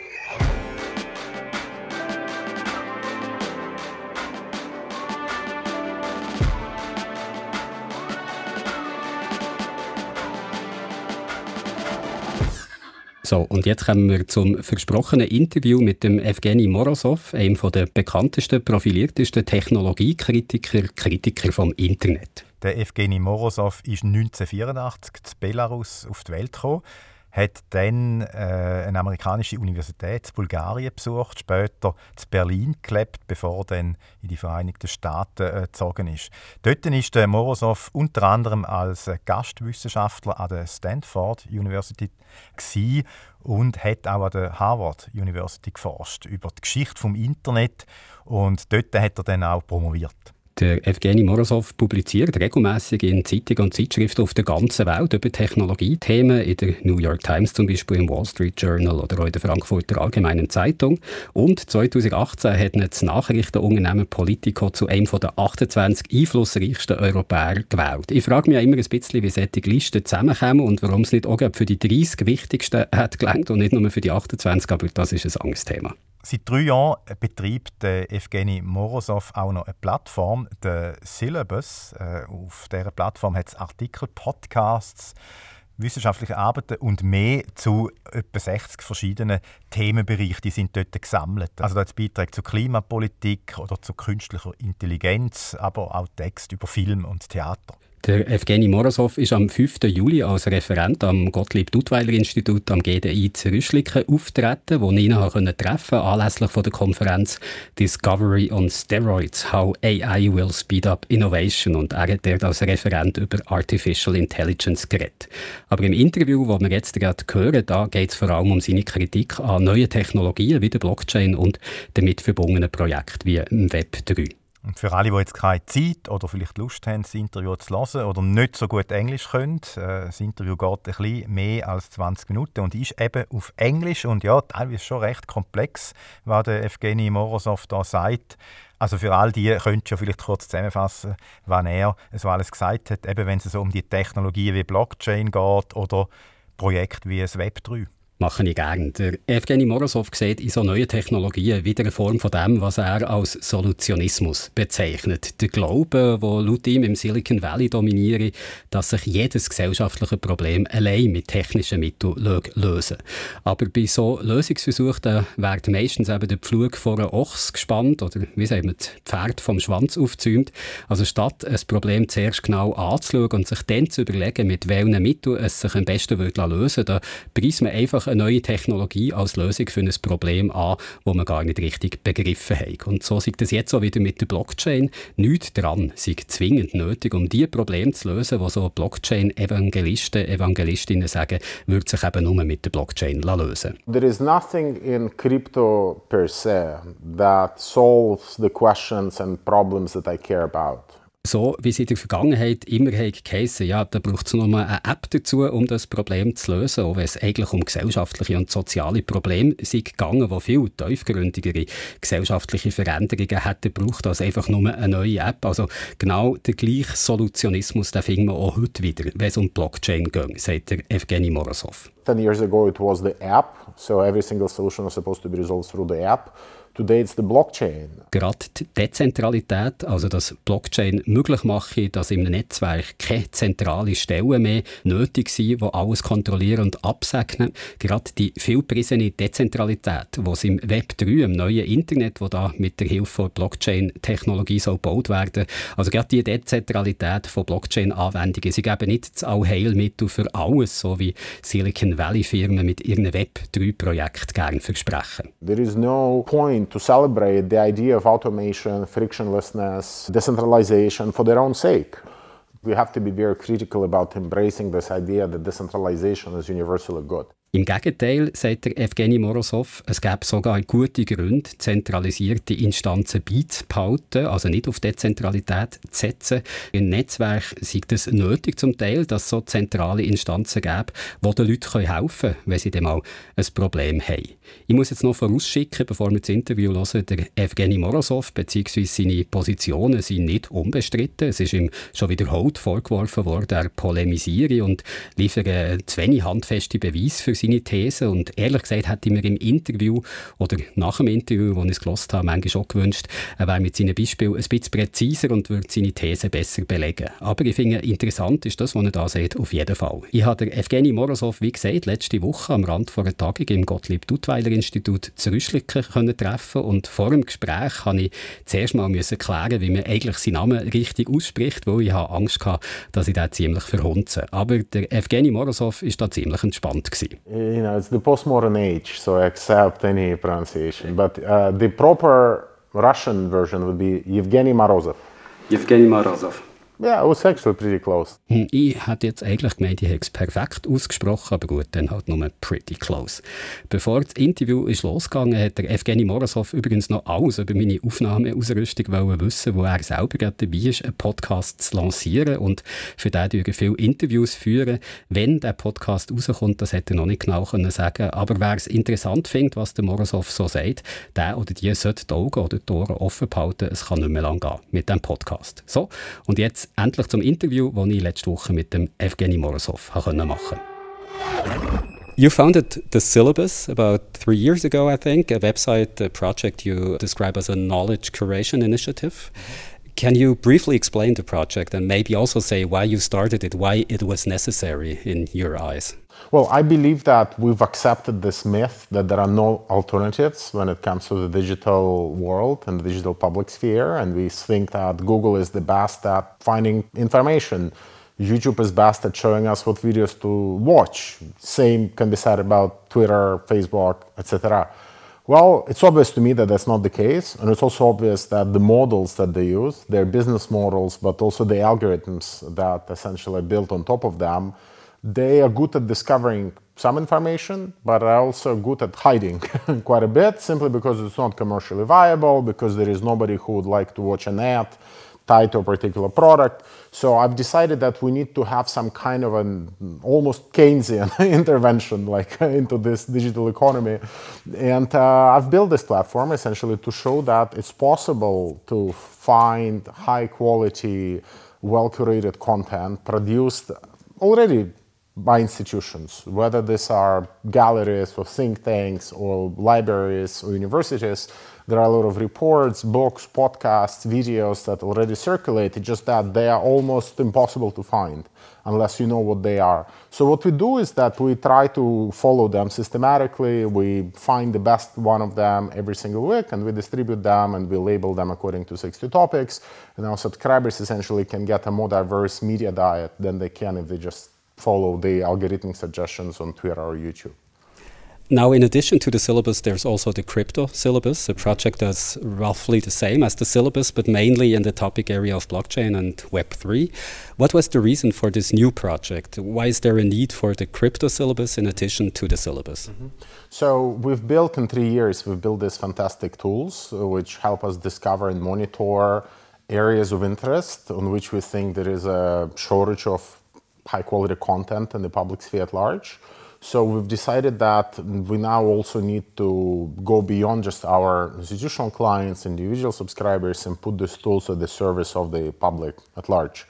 So, und jetzt kommen wir zum versprochenen Interview mit dem Evgeny Morozov, einem der bekanntesten, profiliertesten Technologiekritiker, Kritiker vom Internet. Der Evgeny Morozov ist 1984 in Belarus auf die Welt gekommen hat dann äh, eine amerikanische Universität in Bulgarien besucht, später in Berlin gelebt, bevor er dann in die Vereinigten Staaten äh, gezogen ist. Dort ist der Morozov unter anderem als Gastwissenschaftler an der Stanford University und hat auch an der Harvard University geforscht über die Geschichte vom Internet und dort hat er dann auch promoviert. Der Evgeny Morozov publiziert regelmäßig in Zeitungen und Zeitschriften auf der ganzen Welt über Technologiethemen, in der New York Times zum Beispiel, im Wall Street Journal oder auch in der Frankfurter Allgemeinen Zeitung. Und 2018 hat das Nachrichtenunternehmen Politico zu einem der 28 einflussreichsten Europäer gewählt. Ich frage mich immer ein bisschen, wie solche Listen zusammenkommen und warum es nicht auch für die 30 wichtigsten hat gelangt und nicht nur für die 28, aber das ist ein anderes Thema. Seit drei Jahren betreibt Evgeny Morozov auch noch eine Plattform, der Syllabus. Äh, auf dieser Plattform hat es Artikel, Podcasts, wissenschaftliche Arbeiten und mehr zu etwa 60 verschiedenen Themenbereichen, die sind dort gesammelt. Also da Beiträge zur Klimapolitik oder zu künstlicher Intelligenz, aber auch Text über Film und Theater. Der Evgeny Morozov ist am 5. Juli als Referent am Gottlieb-Duttweiler-Institut am GDI zu Rüschliken auftreten, wo ihn treffen konnte, anlässlich von der Konferenz Discovery on Steroids – How AI will speed up innovation. Und er hat dort als Referent über Artificial Intelligence geredet. Aber im Interview, das wir jetzt gerade hören, da geht es vor allem um seine Kritik an neuen Technologien wie der Blockchain und damit verbundenen Projekten wie im Web 3. Und für alle, die jetzt keine Zeit oder vielleicht Lust haben, das Interview zu hören oder nicht so gut Englisch können, äh, das Interview geht ein bisschen mehr als 20 Minuten und ist eben auf Englisch und ja, teilweise schon recht komplex, was der Evgeny Morozov da sagt. Also für all die könnt ihr vielleicht kurz zusammenfassen, was er so alles gesagt hat, eben wenn es so um die Technologien wie Blockchain geht oder Projekte wie das Web 3 mache ich gerne. Der Evgeny Morozov sieht in so neuen Technologien wieder eine Form von dem, was er als Solutionismus bezeichnet. Der Glaube, wo laut ihm im Silicon Valley dominiere, dass sich jedes gesellschaftliche Problem allein mit technischen Mitteln lösen Aber bei so Lösungsversuchen wird meistens eben der Pflug vor einem Ochs gespannt oder wie sagt man, das Pferd vom Schwanz aufzäumt. Also statt ein Problem zuerst genau anzuschauen und sich dann zu überlegen, mit welchen Mitteln es sich am besten lösen würde, da preist man einfach eine neue Technologie als Lösung für ein Problem an, das man gar nicht richtig begriffen hat. Und so sieht es jetzt auch wieder mit der Blockchain. Nichts dran sei zwingend nötig, um die Probleme zu lösen, die so Blockchain-Evangelisten, Evangelistinnen sagen, würde sich eben nur mit der Blockchain lösen. There is nothing in crypto per se that solves the questions and problems that I care about so wie es in der Vergangenheit immer geheißen ja, da braucht es nur eine App dazu, um das Problem zu lösen, auch wenn es eigentlich um gesellschaftliche und soziale Probleme sei gegangen, die viel tiefgründigere gesellschaftliche Veränderungen hätten braucht als einfach nur eine neue App. Also genau der gleiche Solutionismus, den finden wir auch heute wieder, wenn es um Blockchain geht, sagt der Evgeny Morozov. 10 years ago it was the app, so every single solution was supposed to be resolved through the app. Today it's the blockchain. Gerade die Dezentralität, also dass Blockchain möglich mache, dass im Netzwerk keine zentrale Stellen mehr nötig sind, die alles kontrollieren und absegnen. Gerade die vielprisene Dezentralität, die im Web 3, im neuen Internet, wo da mit der Hilfe von Blockchain-Technologie so gebaut werden, also gerade die Dezentralität von Blockchain-Anwendungen, sie geben nicht das Allheilmittel für alles, so wie Silicon Valley-Firmen mit ihren Web 3-Projekten gerne versprechen. There is no point to celebrate the idea of automation, frictionlessness, decentralization for their own sake. We have to be very critical about embracing this idea that decentralization is universally good. Im Gegenteil, sagt der Evgeny Morozov, es gäbe sogar gute Gründe, zentralisierte Instanzen beizubehalten, also nicht auf Dezentralität zu setzen. Im Netzwerk sei es nötig zum Teil, dass es so zentrale Instanzen gäbe, die den Leuten helfen können, wenn sie dann mal ein Problem haben. Ich muss jetzt noch vorausschicken, bevor wir das Interview hören, der Evgeny Morozov bzw. seine Positionen sind nicht unbestritten. Es ist ihm schon wiederholt vorgeworfen worden, er polemisiere und liefere zu wenig handfeste Beweise für seine These. Und ehrlich gesagt hätte ich mir im Interview oder nach dem Interview, das ich es gelesen habe, manchmal schon gewünscht, er wäre mit seinen Beispielen ein bisschen präziser und würde seine These besser belegen. Aber ich finde, interessant ist das, was er da sagt, auf jeden Fall. Ich habe Evgeny Morozov, wie gesagt, letzte Woche am Rand vor einer Tagung im Gottlieb-Duttweiler-Institut zu Rüschliken treffen und vor dem Gespräch habe ich zuerst mal müssen klären, wie man eigentlich seinen Namen richtig ausspricht, weil ich habe Angst hatte, dass ich den ziemlich verhunze. Aber der Evgeny Morozov war da ziemlich entspannt. You know, it's the postmodern age, so I accept any pronunciation. But uh, the proper Russian version would be Yevgeny Morozov. Yevgeny Morozov. Was actually pretty close. Hm, ich hätte jetzt eigentlich gemeint, ich hätte es perfekt ausgesprochen, aber gut, dann halt nur pretty close. Bevor das Interview ist losgegangen, hat der Evgeny Morozov übrigens noch alles über meine Aufnahmeausrüstung wissen, wo er selber gerade dabei ist, einen Podcast zu lancieren und für den viele Interviews führen. Wenn der Podcast rauskommt, das hätte er noch nicht genau können sagen aber wer es interessant findet, was der Morozov so sagt, der oder die sollte die Augen oder die Ohren offen behalten, es kann nicht mehr lang gehen mit dem Podcast. So, und jetzt endlich zum Interview, das ich letzte Woche mit dem Evgeny Morozov machen konnte. You founded the Syllabus about three years ago, I think, a website, a project you describe as a knowledge curation initiative. Can you briefly explain the project and maybe also say why you started it, why it was necessary in your eyes? Well, I believe that we've accepted this myth that there are no alternatives when it comes to the digital world and the digital public sphere. And we think that Google is the best at finding information. YouTube is best at showing us what videos to watch. Same can be said about Twitter, Facebook, etc. Well, it's obvious to me that that's not the case, and it's also obvious that the models that they use, their business models, but also the algorithms that essentially are built on top of them, they are good at discovering some information, but are also good at hiding quite a bit simply because it's not commercially viable, because there is nobody who would like to watch an ad tied to a particular product. So I've decided that we need to have some kind of an almost Keynesian intervention like into this digital economy. And uh, I've built this platform essentially to show that it's possible to find high quality, well curated content produced already by institutions, whether these are galleries or think tanks or libraries or universities. There are a lot of reports, books, podcasts, videos that already circulate. It's just that they are almost impossible to find unless you know what they are. So what we do is that we try to follow them systematically. We find the best one of them every single week and we distribute them and we label them according to 60 topics. And our subscribers essentially can get a more diverse media diet than they can if they just follow the algorithmic suggestions on Twitter or YouTube. Now, in addition to the syllabus, there's also the crypto syllabus, a project that's roughly the same as the syllabus, but mainly in the topic area of blockchain and Web3. What was the reason for this new project? Why is there a need for the crypto syllabus in addition to the syllabus? Mm -hmm. So, we've built in three years, we've built these fantastic tools uh, which help us discover and monitor areas of interest on which we think there is a shortage of high quality content in the public sphere at large. So we've decided that we now also need to go beyond just our institutional clients, individual subscribers, and put these tools at the service of the public at large.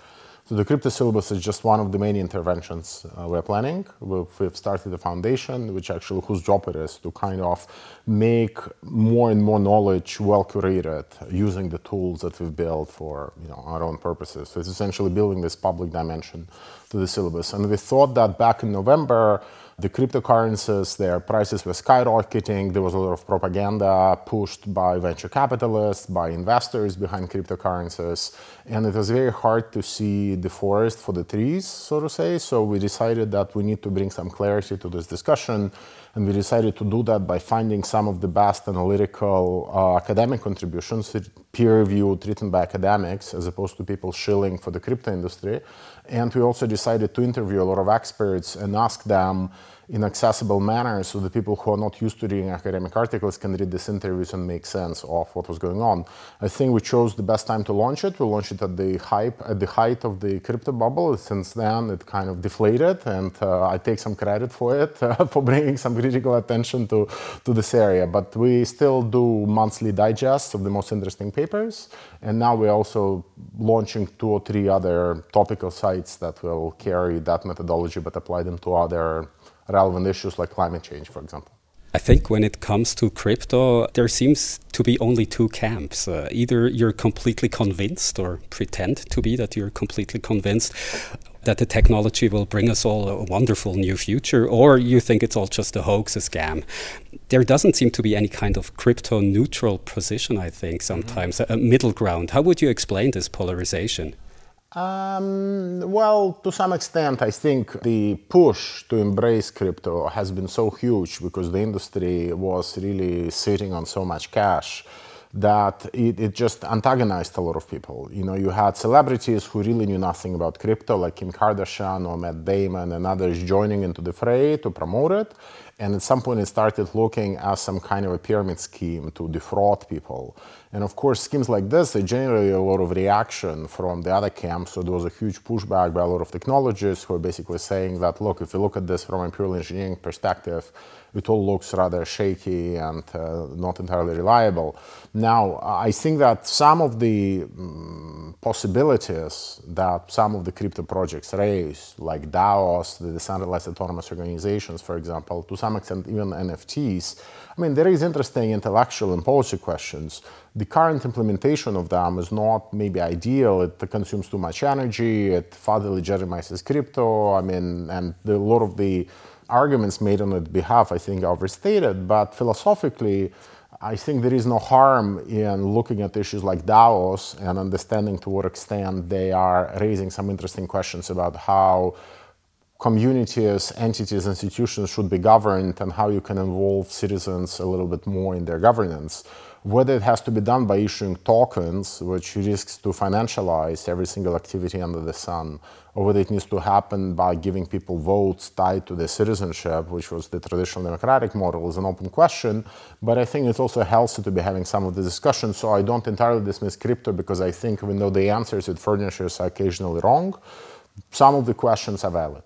So the crypto syllabus is just one of the many interventions uh, we're planning. We've, we've, started a foundation, which actually whose job it is to kind of make more and more knowledge well curated using the tools that we've built for you know our own purposes. So it's essentially building this public dimension to the syllabus. And we thought that back in November the cryptocurrencies, their prices were skyrocketing. There was a lot of propaganda pushed by venture capitalists, by investors behind cryptocurrencies. And it was very hard to see the forest for the trees, so to say. So we decided that we need to bring some clarity to this discussion. And we decided to do that by finding some of the best analytical uh, academic contributions, peer reviewed, written by academics, as opposed to people shilling for the crypto industry. And we also decided to interview a lot of experts and ask them in accessible manner so the people who are not used to reading academic articles can read these interviews and make sense of what was going on. I think we chose the best time to launch it. We launched it at the hype, at the height of the crypto bubble. Since then, it kind of deflated, and uh, I take some credit for it uh, for bringing some critical attention to to this area. But we still do monthly digests of the most interesting papers, and now we're also launching two or three other topical sites that will carry that methodology but apply them to other relevant issues like climate change, for example. I think when it comes to crypto, there seems to be only two camps. Uh, either you're completely convinced or pretend to be that you're completely convinced that the technology will bring us all a wonderful new future, or you think it's all just a hoax, a scam. There doesn't seem to be any kind of crypto neutral position, I think, sometimes, mm -hmm. a middle ground. How would you explain this polarization? Um, well, to some extent, I think the push to embrace crypto has been so huge because the industry was really sitting on so much cash that it, it, just antagonized a lot of people. You know, you had celebrities who really knew nothing about crypto, like Kim Kardashian or Matt Damon and others joining into the fray to promote it. And at some point, it started looking as some kind of a pyramid scheme to defraud people. And of course, schemes like this, they generate a lot of reaction from the other camps. So there was a huge pushback by a lot of technologists who are basically saying that, look, if you look at this from a purely engineering perspective, it all looks rather shaky and uh, not entirely reliable. Now, I think that some of the um, possibilities that some of the crypto projects raise, like DAOs, the decentralized autonomous organizations, for example, to some extent even NFTs, I mean, there is interesting intellectual and policy questions. The current implementation of them is not maybe ideal. It consumes too much energy. It further legitimizes crypto. I mean, and a lot of the arguments made on its behalf, I think, overstated. But philosophically, I think there is no harm in looking at issues like DAOs and understanding to what extent they are raising some interesting questions about how communities, entities, institutions should be governed and how you can involve citizens a little bit more in their governance. whether it has to be done by issuing tokens, which risks to financialize every single activity under the sun, or whether it needs to happen by giving people votes tied to their citizenship, which was the traditional democratic model, is an open question. But I think it's also healthy to be having some of the discussion. So I don't entirely dismiss crypto because I think even though the answers it furnishes are occasionally wrong, some of the questions are valid.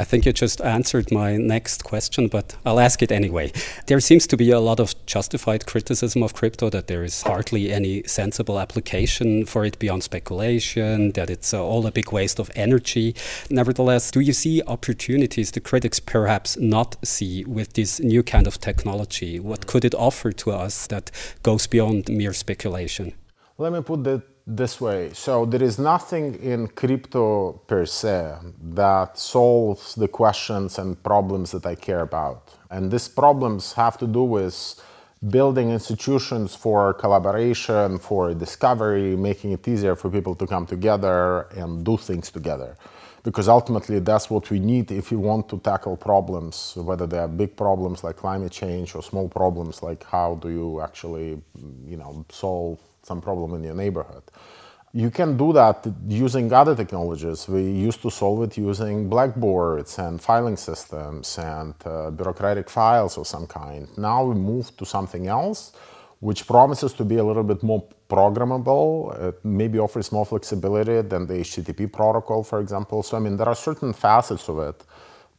I think you just answered my next question, but I'll ask it anyway. There seems to be a lot of justified criticism of crypto that there is hardly any sensible application for it beyond speculation, that it's uh, all a big waste of energy. Nevertheless, do you see opportunities the critics perhaps not see with this new kind of technology? What could it offer to us that goes beyond mere speculation? Let me put that this way. So there is nothing in crypto per se that solves the questions and problems that I care about. And these problems have to do with building institutions for collaboration, for discovery, making it easier for people to come together and do things together. Because ultimately, that's what we need if you want to tackle problems, whether they are big problems like climate change or small problems like how do you actually, you know, solve some problem in your neighborhood. You can do that using other technologies. We used to solve it using blackboards and filing systems and uh, bureaucratic files of some kind. Now we move to something else, which promises to be a little bit more programmable, it maybe offers more flexibility than the HTTP protocol, for example. So, I mean, there are certain facets of it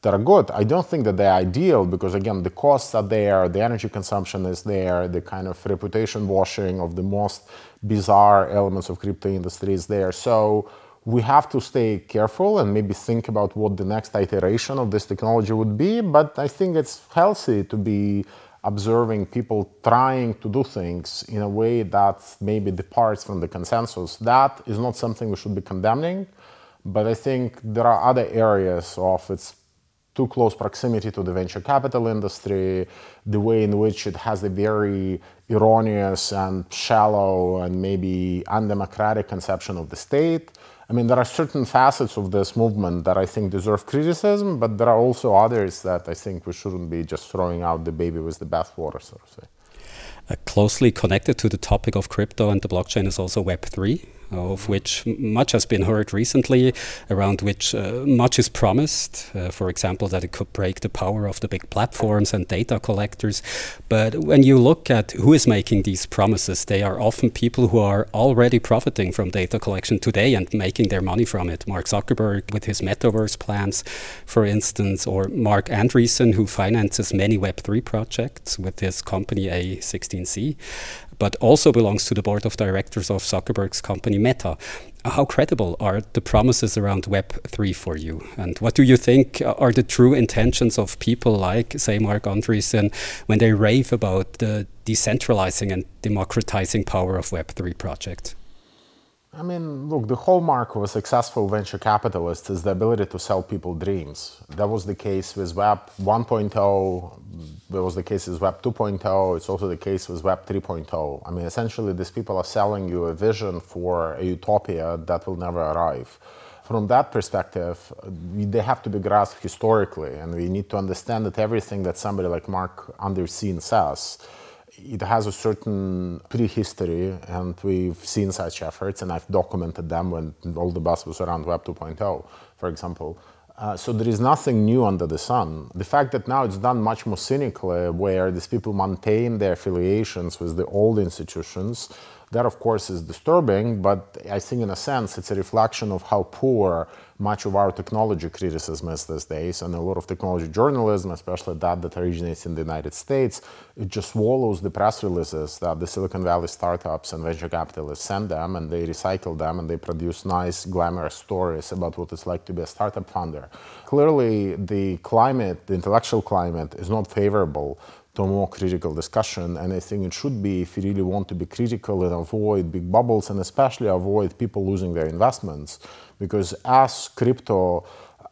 that are good. I don't think that they're ideal because again, the costs are there, the energy consumption is there, the kind of reputation washing of the most bizarre elements of crypto industry is there. So we have to stay careful and maybe think about what the next iteration of this technology would be. But I think it's healthy to be observing people trying to do things in a way that maybe departs from the consensus. That is not something we should be condemning. But I think there are other areas of its too close proximity to the venture capital industry, the way in which it has a very erroneous and shallow and maybe undemocratic conception of the state. I mean, there are certain facets of this movement that I think deserve criticism, but there are also others that I think we shouldn't be just throwing out the baby with the bathwater, so to say. Uh, closely connected to the topic of crypto and the blockchain is also Web3 of which much has been heard recently, around which uh, much is promised. Uh, for example, that it could break the power of the big platforms and data collectors. But when you look at who is making these promises, they are often people who are already profiting from data collection today and making their money from it. Mark Zuckerberg with his metaverse plans, for instance, or Mark Andreessen, who finances many Web3 projects with his company A16Z but also belongs to the board of directors of Zuckerberg's company Meta. How credible are the promises around Web3 for you? And what do you think are the true intentions of people like, say, Marc Andreessen, when they rave about the decentralizing and democratizing power of Web3 projects? I mean, look, the hallmark of a successful venture capitalist is the ability to sell people dreams. That was the case with Web 1.0, that was the case with Web 2.0, it's also the case with Web 3.0. I mean, essentially, these people are selling you a vision for a utopia that will never arrive. From that perspective, they have to be grasped historically, and we need to understand that everything that somebody like Mark Andreessen says it has a certain prehistory, and we've seen such efforts, and I've documented them when all the buzz was around Web 2.0, for example. Uh, so there is nothing new under the sun. The fact that now it's done much more cynically, where these people maintain their affiliations with the old institutions, that of course is disturbing, but I think in a sense it's a reflection of how poor much of our technology criticism is these days, and a lot of technology journalism, especially that that originates in the United States, it just swallows the press releases that the Silicon Valley startups and venture capitalists send them, and they recycle them, and they produce nice, glamorous stories about what it's like to be a startup founder. Clearly, the climate, the intellectual climate, is not favorable to a more critical discussion. And I think it should be if you really want to be critical and avoid big bubbles and especially avoid people losing their investments. Because as crypto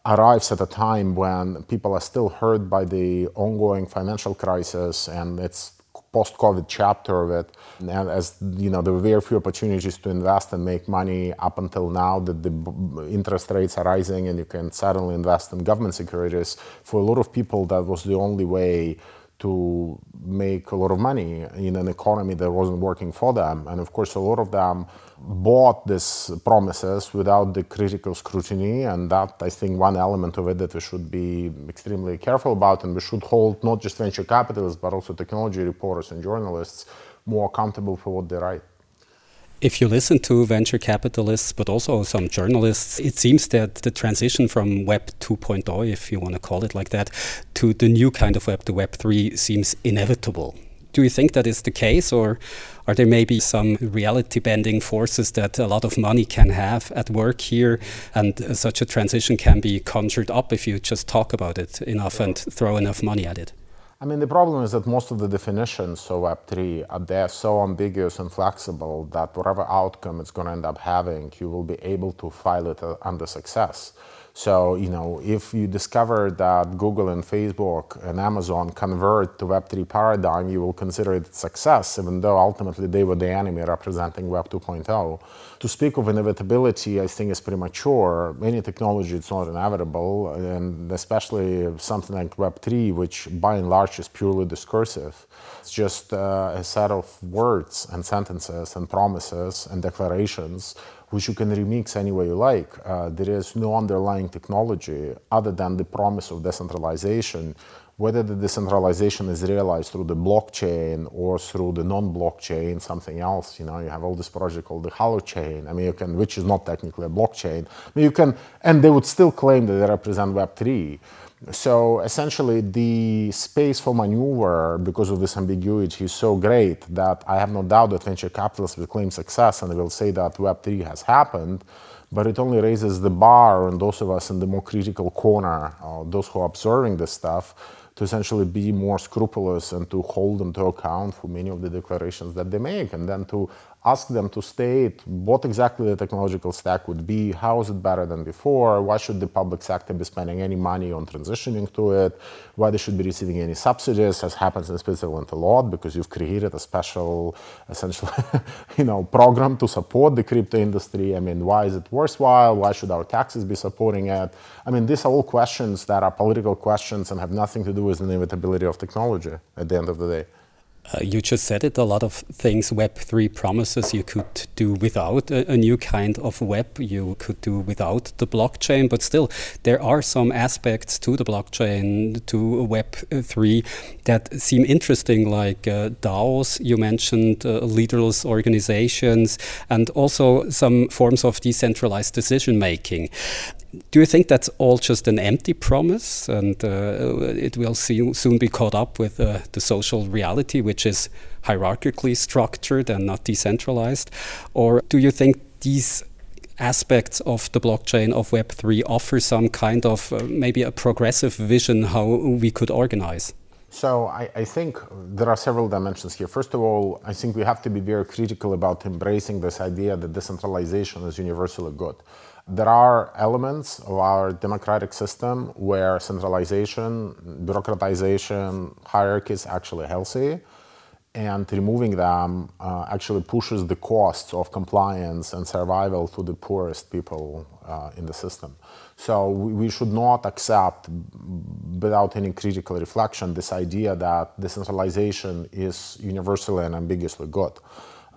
arrives at a time when people are still hurt by the ongoing financial crisis and its post-COVID chapter of it, and as you know, there were very few opportunities to invest and make money up until now that the interest rates are rising and you can suddenly invest in government securities. For a lot of people, that was the only way to make a lot of money in an economy that wasn't working for them. And of course, a lot of them bought these promises without the critical scrutiny. And that, I think, one element of it that we should be extremely careful about. And we should hold not just venture capitalists, but also technology reporters and journalists more accountable for what they write. If you listen to venture capitalists, but also some journalists, it seems that the transition from Web 2.0, if you want to call it like that, to the new kind of Web, the Web 3, seems inevitable. Do you think that is the case, or are there maybe some reality bending forces that a lot of money can have at work here, and such a transition can be conjured up if you just talk about it enough and throw enough money at it? I mean, the problem is that most of the definitions of Web3 are there so ambiguous and flexible that whatever outcome it's going to end up having, you will be able to file it uh, under success. So, you know, if you discover that Google and Facebook and Amazon convert to Web3 paradigm, you will consider it success, even though ultimately they were the enemy representing Web 2.0. To speak of inevitability, I think is premature. Any technology is not inevitable, and especially something like Web3, which by and large is purely discursive. It's just uh, a set of words and sentences and promises and declarations which you can remix any way you like. Uh, there is no underlying technology other than the promise of decentralization. Whether the decentralization is realized through the blockchain or through the non-blockchain, something else, you know, you have all this project called the Holochain. I mean, you can, which is not technically a blockchain. You can, and they would still claim that they represent Web3. So essentially, the space for maneuver because of this ambiguity is so great that I have no doubt that venture capitalists will claim success and will say that Web3 has happened, but it only raises the bar on those of us in the more critical corner, uh, those who are observing this stuff, to essentially be more scrupulous and to hold them to account for many of the declarations that they make, and then to ask them to state what exactly the technological stack would be, how is it better than before, why should the public sector be spending any money on transitioning to it, why they should be receiving any subsidies, as happens in Switzerland a lot, because you've created a special, essentially, you know, program to support the crypto industry. I mean, why is it worthwhile? Why should our taxes be supporting it? I mean, these are all questions that are political questions and have nothing to do with the inevitability of technology at the end of the day. Uh, you just said it, a lot of things Web3 promises you could do without a, a, new kind of web, you could do without the blockchain, but still, there are some aspects to the blockchain, to Web3, that seem interesting, like uh, DAOs, you mentioned uh, leaderless organizations, and also some forms of decentralized decision making. Do you think that's all just an empty promise and uh, it will see, soon be caught up with uh, the social reality, which is hierarchically structured and not decentralized? Or do you think these aspects of the blockchain of Web3 offer some kind of uh, maybe a progressive vision how we could organize? So I, I, think there are several dimensions here. First of all, I think we have to be very critical about embracing this idea that decentralization is universally good. There are elements of our democratic system where centralization, bureaucratization, hierarchy is actually healthy, and removing them uh, actually pushes the costs of compliance and survival to the poorest people uh, in the system. So we, we should not accept, without any critical reflection, this idea that decentralization is universally and ambiguously good.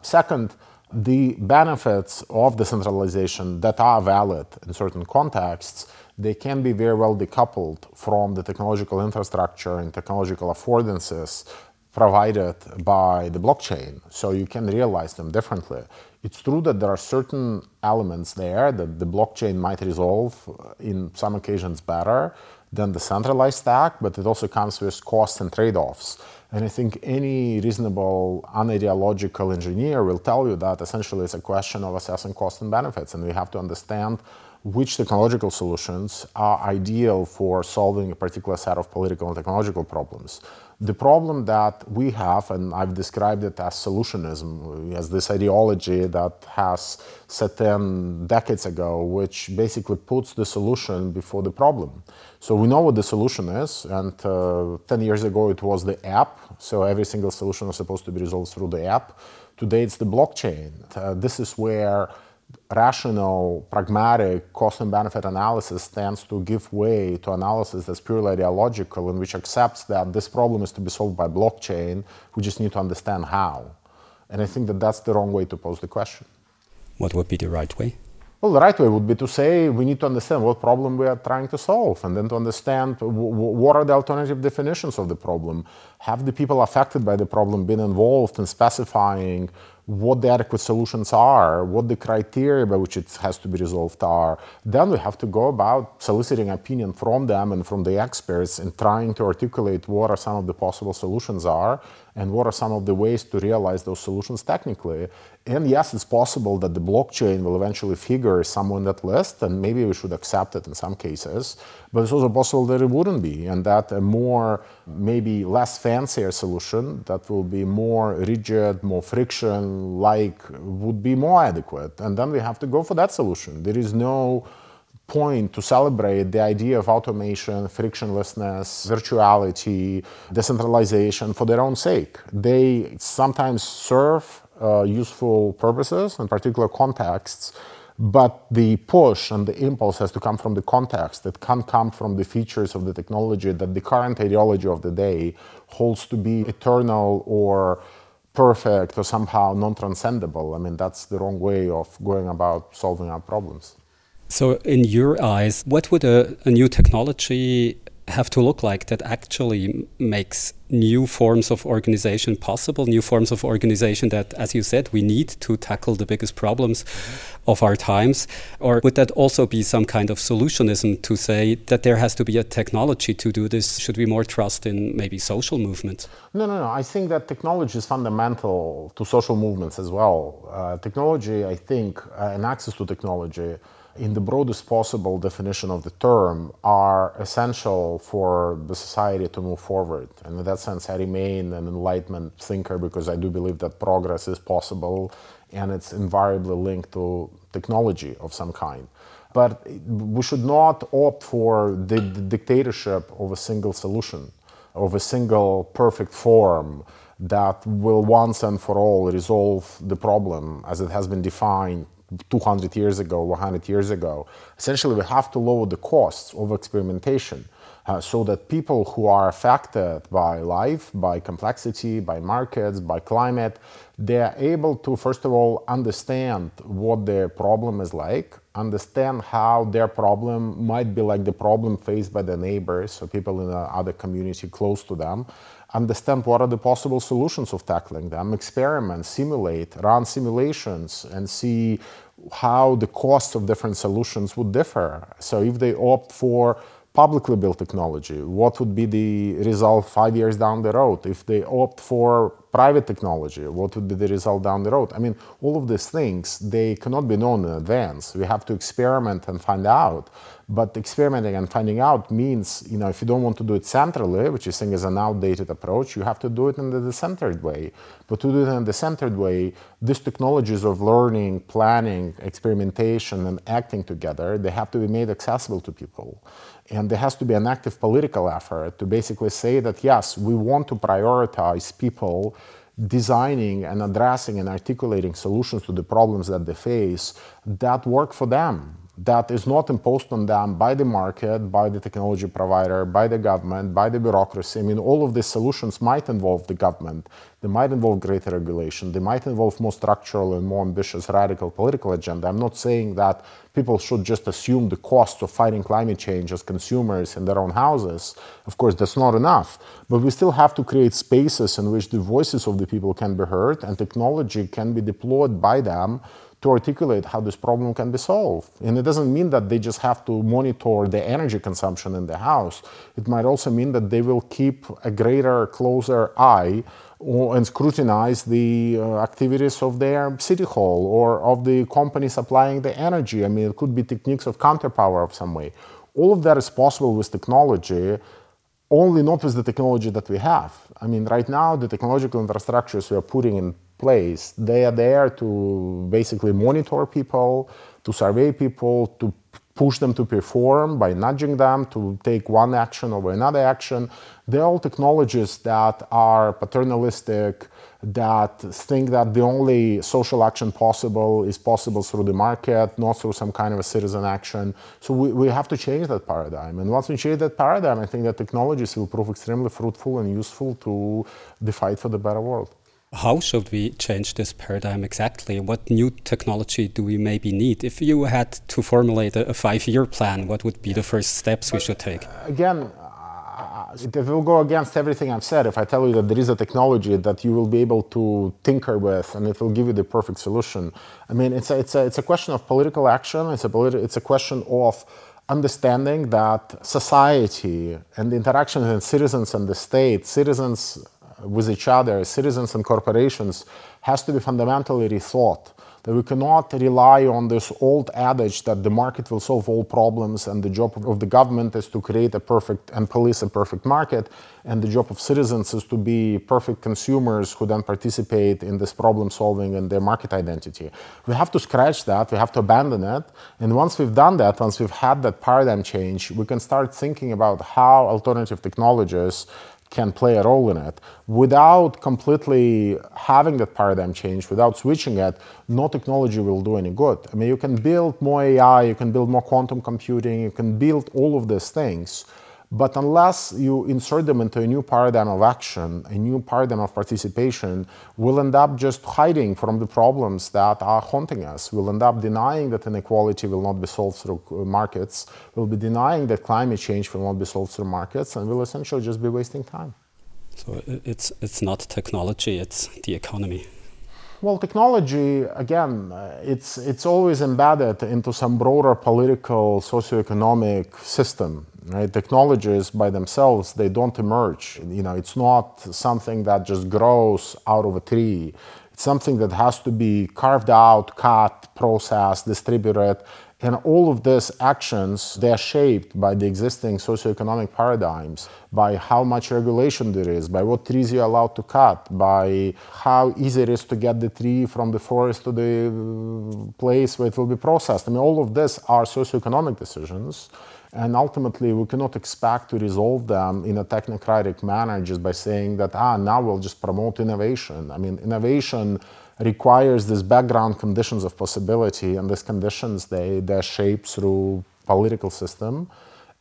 Second, the benefits of decentralization that are valid in certain contexts, they can be very well decoupled from the technological infrastructure and technological affordances provided by the blockchain. So you can realize them differently. It's true that there are certain elements there that the blockchain might resolve uh, in some occasions better than the centralized stack, but it also comes with costs and trade-offs. And I think any reasonable, unideological engineer will tell you that essentially it's a question of assessing costs and benefits, and we have to understand which technological solutions are ideal for solving a particular set of political and technological problems. The problem that we have, and I've described it as solutionism, as this ideology that has set in decades ago, which basically puts the solution before the problem. So we know what the solution is, and uh, 10 years ago it was the app, so every single solution was supposed to be resolved through the app. Today it's the blockchain. Uh, this is where rational, pragmatic cost and benefit analysis tends to give way to analysis that's purely ideological and which accepts that this problem is to be solved by blockchain. We just need to understand how. And I think that that's the wrong way to pose the question. What would be the right way? Well, the right way would be to say we need to understand what problem we are trying to solve and then to understand w- what are the alternative definitions of the problem. Have the people affected by the problem been involved in specifying what the adequate solutions are, what the criteria by which it has to be resolved are. Then we have to go about soliciting opinion from them and from the experts and trying to articulate what are some of the possible solutions are and what are some of the ways to realize those solutions technically. And yes, it's possible that the blockchain will eventually figure somewhere in that list, and maybe we should accept it in some cases. But it's also possible that it wouldn't be, and that a more, maybe less fancier solution that will be more rigid, more friction like, would be more adequate. And then we have to go for that solution. There is no point to celebrate the idea of automation, frictionlessness, virtuality, decentralization for their own sake. They sometimes serve uh, useful purposes in particular contexts, but the push and the impulse has to come from the context. It can't come from the features of the technology that the current ideology of the day holds to be eternal or perfect or somehow non-transcendable. I mean, that's the wrong way of going about solving our problems. So, in your eyes, what would a, a new technology have to look like that actually makes new forms of organization possible, new forms of organization that, as you said, we need to tackle the biggest problems mm-hmm. of our times? Or would that also be some kind of solutionism to say that there has to be a technology to do this? Should we more trust in maybe social movements? No, no, no. I think that technology is fundamental to social movements as well. Uh, technology, I think, uh, and access to technology in the broadest possible definition of the term, are essential for the society to move forward. And in that sense, I remain an enlightenment thinker because I do believe that progress is possible and it's invariably linked to technology of some kind. But we should not opt for the, the dictatorship of a single solution, of a single perfect form that will once and for all resolve the problem as it has been defined 200 years ago, 100 years ago. Essentially, we have to lower the costs of experimentation uh, so that people who are affected by life, by complexity, by markets, by climate, they are able to, first of all, understand what their problem is like, understand how their problem might be like the problem faced by the neighbors or people in another community close to them, understand what are the possible solutions of tackling them, experiment, simulate, run simulations, and see how the cost of different solutions would differ. So if they opt for publicly built technology, what would be the result five years down the road? If they opt for private technology, what would be the result down the road? I mean, all of these things, they cannot be known in advance. We have to experiment and find out. But experimenting and finding out means, you know, if you don't want to do it centrally, which I think is an outdated approach, you have to do it in the decentered way. But to do it in the centered way, these technologies of learning, planning, experimentation, and acting together, they have to be made accessible to people. And there has to be an active political effort to basically say that, yes, we want to prioritize people designing and addressing and articulating solutions to the problems that they face that work for them that is not imposed on them by the market, by the technology provider, by the government, by the bureaucracy. I mean, all of these solutions might involve the government. They might involve greater regulation. They might involve more structural and more ambitious radical political agenda. I'm not saying that people should just assume the cost of fighting climate change as consumers in their own houses. Of course, that's not enough. But we still have to create spaces in which the voices of the people can be heard and technology can be deployed by them to articulate how this problem can be solved. And it doesn't mean that they just have to monitor the energy consumption in the house. It might also mean that they will keep a greater, closer eye and scrutinize the uh, activities of their city hall or of the company supplying the energy. I mean, it could be techniques of counterpower of some way. All of that is possible with technology, only not with the technology that we have. I mean, right now, the technological infrastructures we are putting in place. They are there to basically monitor people, to survey people, to push them to perform, by nudging them to take one action over another action. They're all technologies that are paternalistic, that think that the only social action possible is possible through the market, not through some kind of a citizen action. So we, we have to change that paradigm. And once we change that paradigm, I think that technologies will prove extremely fruitful and useful to the fight for the better world. How should we change this paradigm exactly? What new technology do we maybe need? If you had to formulate a, five year plan, what would be the first steps we should take? Uh, again, uh, it will go against everything I've said if I tell you that there is a technology that you will be able to tinker with and it will give you the perfect solution. I mean, it's a, it's a, it's a question of political action, it's a, politi- it's a question of understanding that society and the interaction with citizens and the state, citizens with each other, citizens and corporations, has to be fundamentally rethought that we cannot rely on this old adage that the market will solve all problems and the job of the government is to create a perfect and police a perfect market and the job of citizens is to be perfect consumers who then participate in this problem solving and their market identity. We have to scratch that, we have to abandon it. And once we've done that, once we've had that paradigm change, we can start thinking about how alternative technologies can play a role in it. Without completely having that paradigm change, without switching it, no technology will do any good. I mean, you can build more AI, you can build more quantum computing, you can build all of these things. But unless you insert them into a new paradigm of action, a new paradigm of participation, we'll end up just hiding from the problems that are haunting us. We'll end up denying that inequality will not be solved through uh, markets. We'll be denying that climate change will not be solved through markets, and we'll essentially just be wasting time. So it's, it's not technology, it's the economy. Well, technology, again, it's, it's always embedded into some broader political, socioeconomic system. Right? Technologies by themselves, they don't emerge. You know, it's not something that just grows out of a tree. It's something that has to be carved out, cut, processed, distributed, and all of these actions, they are shaped by the existing socioeconomic paradigms, by how much regulation there is, by what trees you're allowed to cut, by how easy it is to get the tree from the forest to the place where it will be processed. I mean, all of this are socioeconomic decisions. And ultimately, we cannot expect to resolve them in a technocratic manner just by saying that, ah, now we'll just promote innovation. I mean, innovation requires these background conditions of possibility, and these conditions they they're shaped through political system,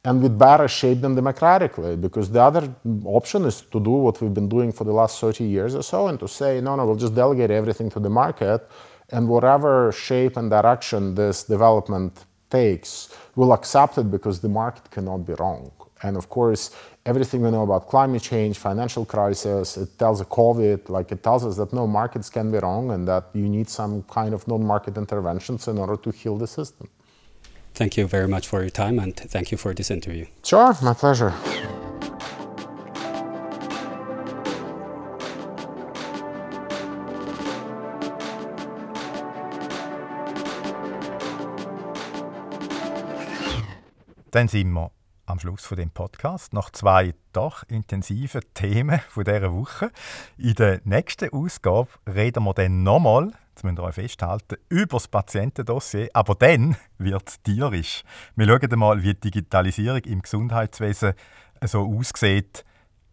and we'd better shape them democratically because the other option is to do what we've been doing for the last 30 years or so, and to say no, no, we'll just delegate everything to the market, and whatever shape and direction this development takes, we'll accept it because the market cannot be wrong. And of course, everything we know about climate change, financial crisis, it tells a COVID, like it tells us that no markets can be wrong and that you need some kind of non-market interventions in order to heal the system. Thank you very much for your time and thank you for this interview. Sure, my pleasure. Dann sind wir am Schluss von dem Podcast noch zwei doch intensiven Themen von dieser Woche. In der nächsten Ausgabe reden wir dann nochmal, das müsst ihr euch festhalten, über das Patientendossier, aber dann wird es tierisch. Wir schauen mal, wie die Digitalisierung im Gesundheitswesen so aussieht,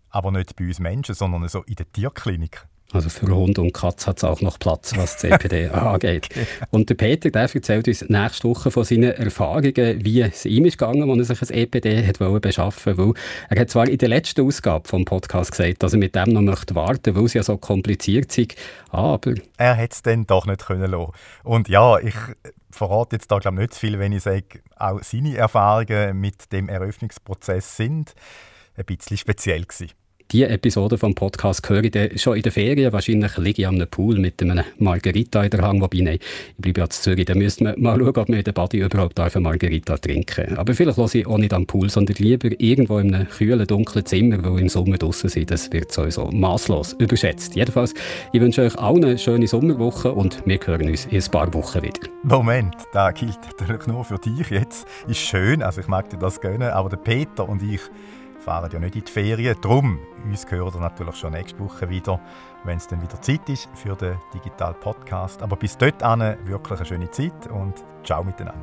aber nicht bei uns Menschen, sondern so in der Tierklinik. Also für Hund und Katz hat es auch noch Platz, was CPD angeht. Und der Peter der erzählt uns nächste Woche von seinen Erfahrungen, wie es ihm ist gegangen, als er sich ein EPD hat beschaffen wollte. Er hat zwar in der letzten Ausgabe vom Podcast gesagt, dass er mit dem noch möchte warten weil es ja so kompliziert ist, aber... Er hat es dann doch nicht können lassen. Und ja, ich verrate jetzt da glaube nicht viel, wenn ich sage, auch seine Erfahrungen mit dem Eröffnungsprozess sind ein bisschen speziell gewesen. Diese Episode vom Podcast höre ich schon in der Ferien. Wahrscheinlich liege ich am Pool mit einem Margarita in der Hand. Wobei, nein, ich bleibe ja zu Zürich. Dann müsste man mal schauen, ob wir in der Body überhaupt eine Margarita trinken Aber vielleicht höre ich auch nicht am Pool, sondern lieber irgendwo in einem kühlen, dunklen Zimmer, wo im Sommer draußen sind. Das wird sowieso maßlos überschätzt. Jedenfalls, ich wünsche euch allen eine schöne Sommerwoche und wir hören uns in ein paar Wochen wieder. Moment, das gilt natürlich nur für dich jetzt. Ist schön, also ich mag dir das gönnen, aber der Peter und ich fahren ja nicht in die Ferien. Darum, uns gehört ihr natürlich schon nächste Woche wieder, wenn es dann wieder Zeit ist für den Digital Podcast. Aber bis dort wirklich eine schöne Zeit und ciao miteinander.